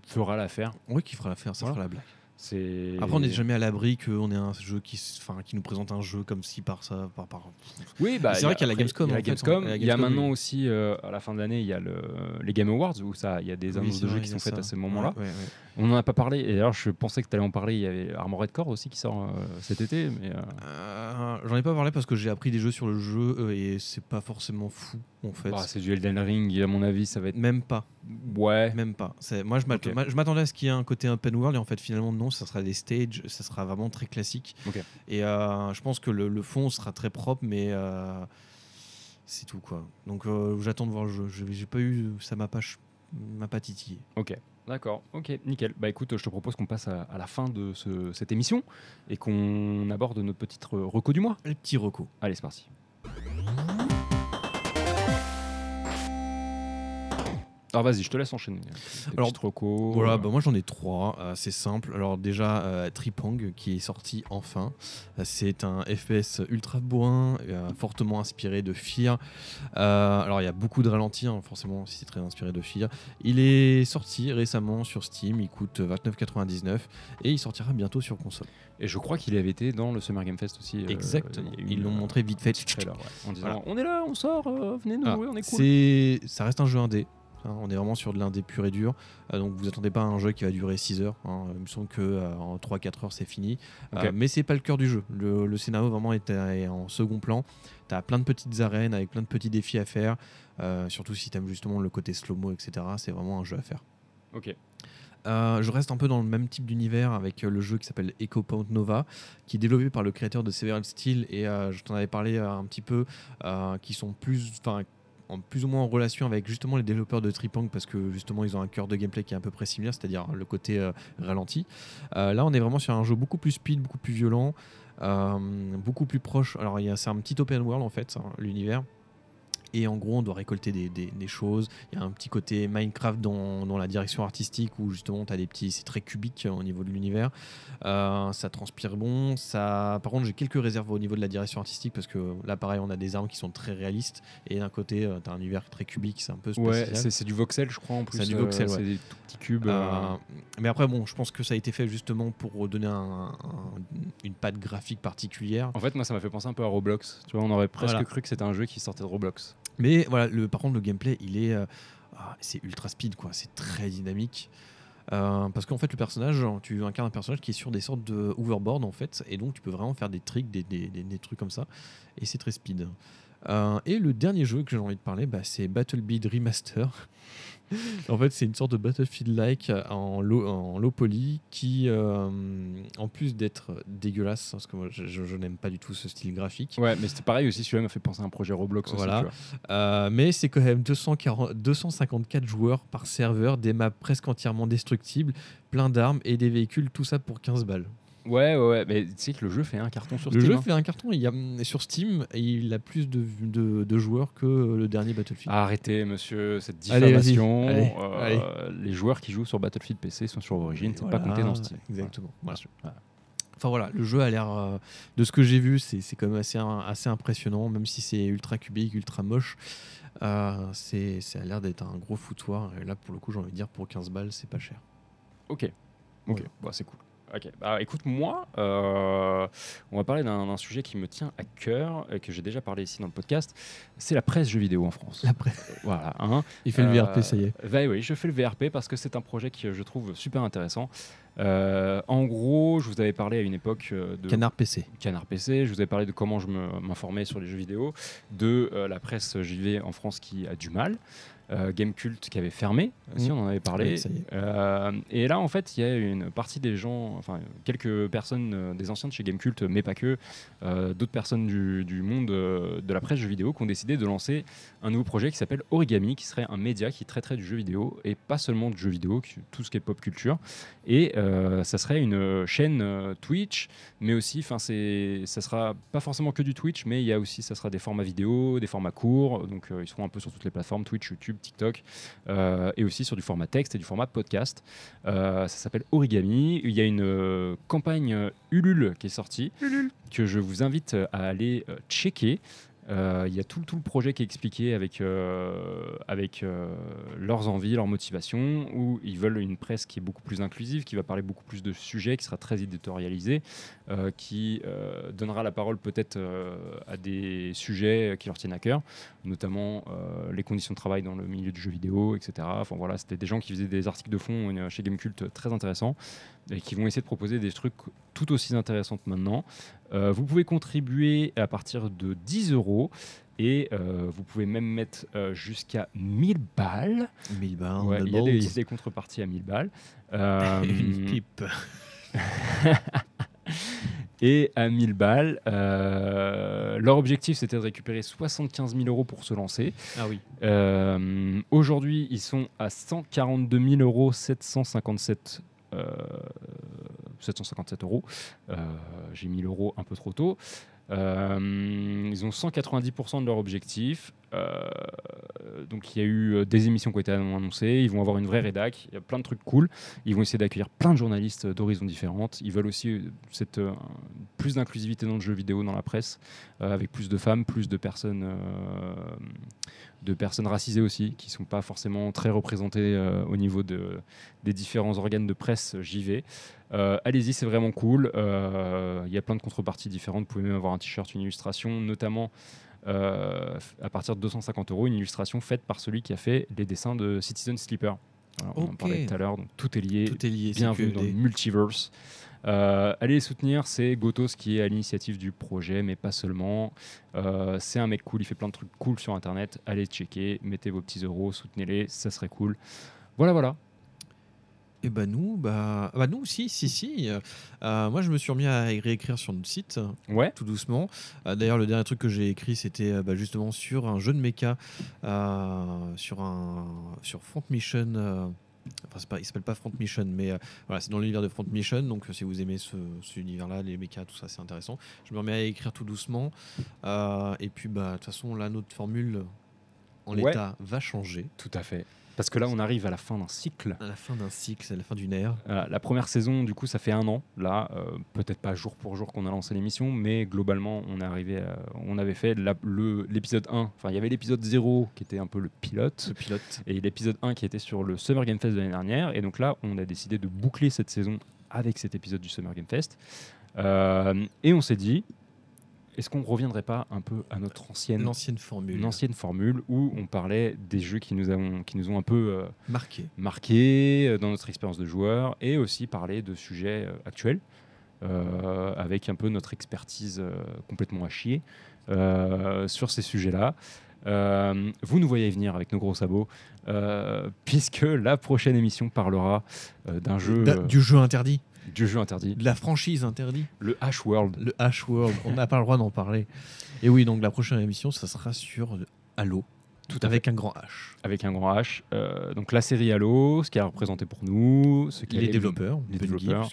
fera l'affaire. Oui, qui fera l'affaire, ça Voilà. fera la blague. C'est. Après, on n'est jamais à l'abri qu'on ait un jeu qui, enfin, qui nous présente un jeu comme si par ça, par, par. Oui, bah, C'est vrai a- qu'il y a la Gamescom, Il y a la Gamescom. hein. La Il y a Gamescom, maintenant oui. aussi, euh, à la fin de l'année, il y a le, les Game Awards où ça, il y a des Oui, annonces de jeux qui sont faites à ce moment-là. Ouais, ouais, ouais. On n'en a pas parlé. Et d'ailleurs, je pensais que tu allais en parler. Il y avait Armored Core aussi qui sort euh, cet été. Mais, euh, Euh, J'en ai pas parlé parce que j'ai appris des jeux sur le jeu euh, et c'est pas forcément fou en fait. bah, c'est du Elden Ring. À mon avis, ça va être. Même pas, Ouais. même pas. Moi, je m'attendais à ce qu'il y ait un côté open world et en fait, finalement, non, ça sera des stages, ça sera vraiment très classique. Ok. Et euh, je pense que le, le fond sera très propre, mais euh, c'est tout quoi. Donc, euh, j'attends de voir le jeu. Je- J'ai pas eu, ça m'a pas, m'a pas titillé. Ok. D'accord. Ok. Nickel. Bah écoute, je te propose qu'on passe à, à la fin de ce- cette émission et qu'on aborde notre petite re- reco du mois. Les petits recos. Allez, c'est parti. Alors vas-y, je te laisse enchaîner. Tes Alors, recos, Voilà, euh, bah moi j'en ai trois, euh, c'est simple. Alors déjà euh, Tripang qui est sorti enfin. Euh, c'est un FPS ultra bourrin, euh, fortement inspiré de Fear. Alors il y a beaucoup de ralentis, hein, forcément si c'est très inspiré de Fear. Il est sorti récemment sur Steam, il coûte 29,99 et il sortira bientôt sur console. Et je crois qu'il avait été dans le Summer Game Fest aussi. Exactement. Ils l'ont montré vite fait. trailer, ouais, en disant Voilà. on est là, on sort, venez nous Ah, on est cool. c'est- ça reste un jeu indé. Hein, on est vraiment sur de l'indé pur et dur. Euh, donc vous attendez pas à un jeu qui va durer 6 heures. hein. Il me semble que euh, en 3-4 heures c'est fini. Euh, mais c'est pas le cœur du jeu. Le, le scénario vraiment est, est en second plan. Tu as plein de petites arènes avec plein de petits défis à faire. Surtout si tu aimes justement le côté slow-mo, etc. C'est vraiment un jeu à faire. Ok. Euh, je reste un peu dans le même type d'univers avec euh, le jeu qui s'appelle Echo Point Nova, qui est développé par le créateur de Several Steel et euh, je t'en avais parlé un petit peu, qui sont plus, enfin, plus ou moins en relation avec justement les développeurs de Tripang parce que justement ils ont un cœur de gameplay qui est à peu près similaire, c'est-à-dire le côté euh, ralenti. Euh, là, on est vraiment sur un jeu beaucoup plus speed, beaucoup plus violent, euh, beaucoup plus proche. Alors, c'est un petit open world en fait, hein, l'univers. Et en gros, on doit récolter des, des- des choses. Il y a un petit côté Minecraft dans, dans la direction artistique où justement, tu as des petits. C'est très cubique euh, au niveau de l'univers. Euh, ça transpire bon. Ça... Par contre, j'ai quelques réserves au niveau de la direction artistique parce que là, pareil, on a des armes qui sont très réalistes. Et d'un côté, tu as un univers très cubique. C'est un peu Ouais, spécial. c'est c'est du voxel, je crois, en plus. C'est du euh, voxel, ouais. C'est des tout petits cubes. Euh, euh, mais après, bon, je pense que ça a été fait justement pour donner un- un- une patte graphique particulière. En fait, moi, ça m'a fait penser un peu à Roblox. Tu vois, on aurait presque Voilà. cru que c'était un jeu qui sortait de Roblox. Mais voilà, le, par contre, le gameplay, il est, euh, ah, c'est ultra speed, quoi. C'est très dynamique. Euh, parce qu'en fait, le personnage, tu incarnes un personnage qui est sur des sortes de hoverboard, en fait, et donc tu peux vraiment faire des tricks, des, des- des- trucs comme ça, et c'est très speed. Euh, et le dernier jeu que j'ai envie de parler, bah, c'est Battlefield Remaster. En fait, c'est une sorte de Battlefield-like en low, en low poly qui, euh, en plus d'être dégueulasse, parce que moi je, je- je n'aime pas du tout ce style graphique, Ouais, mais c'était pareil aussi. Celui-là m'a fait penser à un projet Roblox Voilà. aussi. Euh, mais c'est quand même 240 254 joueurs par serveur, des maps presque entièrement destructibles, plein d'armes et des véhicules, tout ça pour 15 balles. Ouais, ouais, ouais. Mais tu sais que le jeu fait un carton sur Le Steam. jeu hein. fait un carton, il y a, sur Steam, il a plus de, de- de joueurs que le dernier Battlefield. Arrêtez, monsieur, cette Allez, vas-y. diffamation. Allez, Euh, Les joueurs qui jouent sur Battlefield PC sont sur Origin, c'est pas Voilà, compté dans Steam. Exactement. Voilà. Voilà. Enfin voilà, le jeu a l'air, euh, de ce que j'ai vu, c'est c'est quand même assez, assez impressionnant, même si c'est ultra cubique, ultra moche. Euh, c'est ça a l'air d'être un gros foutoir. Et là, pour le coup, j'ai envie de dire, pour 15 balles, c'est pas cher. Ok. Ok. Bah, c'est cool. Ok, bah écoute, moi, euh, on va parler d'un sujet qui me tient à cœur et que j'ai déjà parlé ici dans le podcast. C'est la presse jeux vidéo en France. Après, Voilà. Hein. il fait le Euh, VRP, ça y est. bah oui, je fais le VRP parce que c'est un projet que je trouve super intéressant. Euh, en gros, je vous avais parlé à une époque euh, de Canard PC. Canard PC, je vous avais parlé de comment je m'informais sur les jeux vidéo, de euh, la presse JV en France qui a du mal, euh, Gamecult qui avait fermé, aussi Mm. on en avait parlé. Oui. Euh, et là, en fait, il y a une partie des gens, enfin quelques personnes, euh, des anciens de chez Gamecult, mais pas que, euh, d'autres personnes du, du monde euh, de la presse jeux vidéo qui ont décidé de lancer un nouveau projet qui s'appelle Origami, qui serait un média qui traiterait du jeu vidéo et pas seulement du jeu vidéo, tout ce qui est pop culture. Et euh, ça serait une chaîne euh, Twitch, mais aussi, enfin, ça sera pas forcément que du Twitch, mais il y a aussi, ça sera des formats vidéo, des formats courts. Donc, euh, ils seront un peu sur toutes les plateformes Twitch, YouTube, TikTok, euh, et aussi sur du format texte et du format podcast. Euh, ça s'appelle Origami. Il y a une euh, campagne Ulule qui est sortie, que je vous invite à aller checker. Euh, Il y a tout, le projet qui est expliqué avec, euh, euh, leurs envies, leurs motivations, où ils veulent une presse qui est beaucoup plus inclusive, qui va parler beaucoup plus de sujets, qui sera très éditorialisée, qui donnera la parole peut-être à des sujets qui leur tiennent à cœur, notamment les conditions de travail dans le milieu du jeu vidéo, etc. Enfin voilà, c'était des gens qui faisaient des articles de fond chez Gamecult très intéressants et qui vont essayer de proposer des trucs tout aussi intéressants maintenant. Euh, vous pouvez contribuer à partir de 10 euros et euh, vous pouvez même mettre euh, jusqu'à 1000 balles. 1000 balles, Ouais, Il y, a des- des contreparties à 1000 balles. Euh, une pipe. et à 1000 balles, euh, leur objectif c'était de récupérer 75 000 euros pour se lancer. Ah oui. Euh, Aujourd'hui, ils sont à 142 000 euros 757. Euh, 757 euros. Euh, J'ai mis l'euro un peu trop tôt. Euh, ils ont 190% de leur objectif. Euh, donc il y a eu euh, des émissions qui ont été annoncées. Ils vont avoir une vraie rédac. Il y a plein de trucs cool. Ils vont essayer d'accueillir plein de journalistes d'horizons différentes. Ils veulent aussi euh, cette, euh, plus d'inclusivité dans le jeu vidéo, dans la presse, euh, avec plus de femmes, plus de personnes, euh, de personnes racisées aussi, qui sont pas forcément très représentées euh, au niveau de, des différents organes de presse JV. Euh, Allez-y, c'est vraiment cool. Euh, Il y a plein de contreparties différentes. Vous pouvez même avoir un t-shirt, une illustration, notamment euh, à partir de 250 euros, une illustration faite par celui qui a fait les dessins de Citizen Sleeper. On en parlait tout à l'heure, donc tout est lié. Tout est lié. Bienvenue dans le multiverse. Euh, allez les soutenir, c'est Gotos qui est à l'initiative du projet, mais pas seulement. Euh, c'est un mec cool, il fait plein de trucs cool sur internet. Allez checker, mettez vos petits euros, soutenez-les, ça serait cool. Voilà, voilà. Et bah nous, bah, bah nous, si, si, si. Euh, moi, je me suis remis à réécrire sur notre site, Ouais. tout doucement. Euh, D'ailleurs, le dernier truc que j'ai écrit, c'était bah, justement sur un jeu de mecha, euh, sur un sur Front Mission. Enfin, pas, il s'appelle pas Front Mission, mais euh, voilà, c'est dans l'univers de Front Mission. Donc, euh, si vous aimez ce, cet univers-là, les mechas, tout ça, c'est intéressant. Je me remets à écrire tout doucement. Euh, et puis, bah, de toute façon, là, notre formule en Ouais. l'état va changer. Tout à fait. Parce que là, on arrive à la fin d'un cycle. À la fin d'un cycle, c'est la fin d'une ère. Voilà, la première saison, du coup, ça fait un an. Là, euh, peut-être pas jour pour jour qu'on a lancé l'émission, mais globalement, on est arrivé, à- on avait fait le- l'épisode 1. Enfin, il y avait l'épisode 0 qui était un peu le pilote. Ce pilote. et l'épisode 1 qui était sur le Summer Game Fest de l'année dernière. Et donc là, on a décidé de boucler cette saison avec cet épisode du Summer Game Fest. Euh, et on s'est dit, est-ce qu'on reviendrait pas un peu à notre ancienne, L'ancienne formule. une ancienne formule où on parlait des jeux qui nous, ont, qui nous ont un peu euh, Marqué. marqués euh, dans notre expérience de joueur et aussi parler de sujets euh, actuels euh, avec un peu notre expertise euh, complètement à chier euh, sur ces sujets-là. Vous nous voyez venir avec nos gros sabots, puisque la prochaine émission parlera d'un jeu, du jeu interdit. Du jeu interdit, De la franchise interdite. le H World. Le H World. On n'a pas le droit d'en parler. Et oui, donc la prochaine émission, ça sera sur Halo. Tout avec un grand H. avec un grand H. Euh, donc la série Halo, ce qu'elle a représenté pour nous, ce qu'elle Les est- développeurs. les Bungie, développeurs.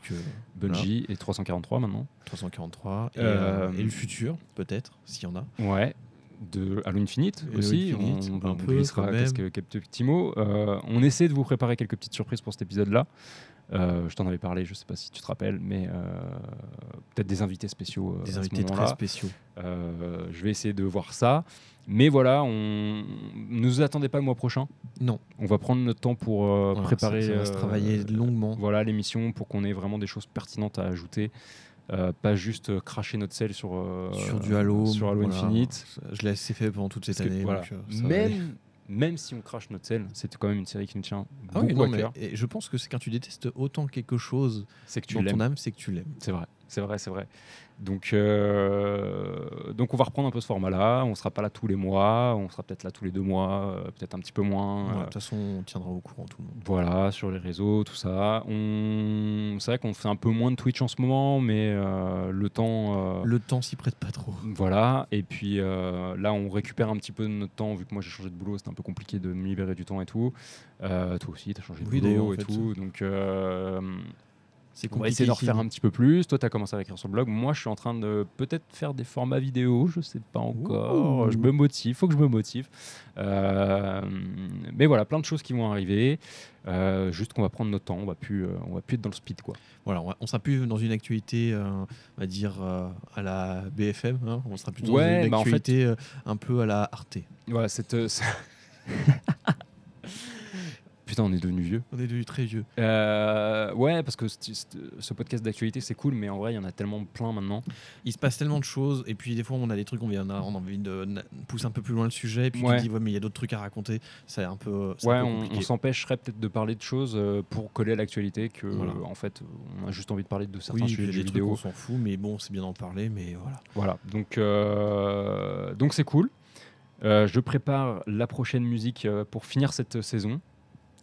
Bungie et 343 maintenant. 343. Et, Euh, euh, et le futur, peut-être, s'il y en a. Ouais. De Halo Infinite Halo aussi, Infinite, on, un on peu, quand même. petits mots. Euh, on essaie de vous préparer quelques petites surprises pour cet épisode-là. Euh, je t'en avais parlé, je sais pas si tu te rappelles, mais euh, peut-être des invités spéciaux. euh, Des invités très spéciaux. Je vais essayer de voir ça. Mais voilà, on ne nous attendez pas le mois prochain. Non. On va prendre notre temps pour euh, Voilà, préparer. Ça, ça va se euh, travailler longuement. voilà l'émission pour qu'on ait vraiment des choses pertinentes à ajouter. Euh, pas juste cracher notre sel sur, sur du Halo. sur Halo voilà. Infinite. Je l'ai assez fait pendant toute cette Parce que, année. voilà, donc, même, même si on crache notre sel, c'est quand même une série qui nous tient Ah beaucoup oui, non, à mais cœur. et je pense que c'est quand tu détestes autant quelque chose C'est que tu dans ton âme, c'est que tu l'aimes. C'est vrai, c'est vrai, c'est vrai. Donc, euh, donc on va reprendre un peu ce format-là. On sera pas là tous les mois, on sera peut-être là tous les deux mois, euh, peut-être un petit peu moins. De toute façon, on tiendra au courant tout le monde. Voilà, sur les réseaux, tout ça. On... C'est vrai qu'on fait un peu moins de Twitch en ce moment, mais euh, le temps. Le temps s'y prête pas trop. Voilà, et puis là on récupère un petit peu de notre temps, vu que moi j'ai changé de boulot, c'était un peu compliqué de me libérer du temps et tout. Toi aussi, tu as changé de Oui, boulot et fait, tout. Donc C'est on va essayer d'en refaire un petit peu plus. Toi, tu as commencé à écrire sur le blog. Moi, je suis en train de peut-être faire des formats vidéo, je sais pas encore. Ouh. Je me motive, faut que je me motive. Euh, mais voilà, plein de choses qui vont arriver. Euh, juste qu'on va prendre notre temps, on va plus, euh, on va plus être dans le speed quoi. Voilà, on, sera plus dans une actualité, on va dire, à la BFM. hein. On sera plus dans Ouais, une bah, en fait- actualité un peu à la Arte. Voilà, cette. Putain, on est devenu vieux. On est devenu très vieux. Euh, ouais, parce que ce, podcast d'actualité, c'est cool, mais en vrai, il y en a tellement plein maintenant. Il se passe tellement de choses, et puis des fois, on a des trucs, on, vient, on a envie de pousser un peu plus loin le sujet, et puis Ouais. tu te dis, ouais, mais il y a d'autres trucs à raconter. C'est un peu, Ouais, un peu on, s'empêcherait peut-être de parler de choses euh, pour coller à l'actualité que, Voilà. euh, en fait, on a juste envie de parler de certains oui, sujets des trucs, vidéo. on s'en fout, mais bon, c'est bien d'en parler, mais voilà. Voilà, donc euh, donc c'est cool. Euh, je prépare la prochaine musique euh, pour finir cette saison.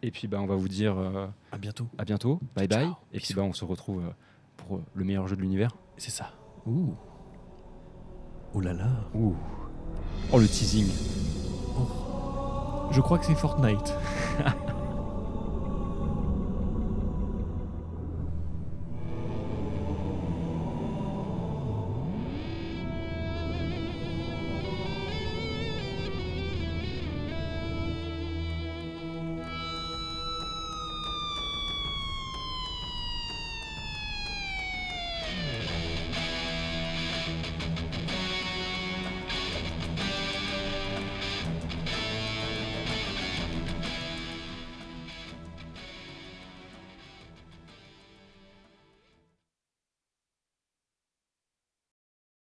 Et puis bah, on va vous dire euh, À bientôt. à bientôt, bye bye. Et puis bah, on se retrouve euh, pour euh, le meilleur jeu de l'univers. C'est ça. Ouh. Oh là là. Ouh. Oh le teasing. Je crois que c'est Fortnite.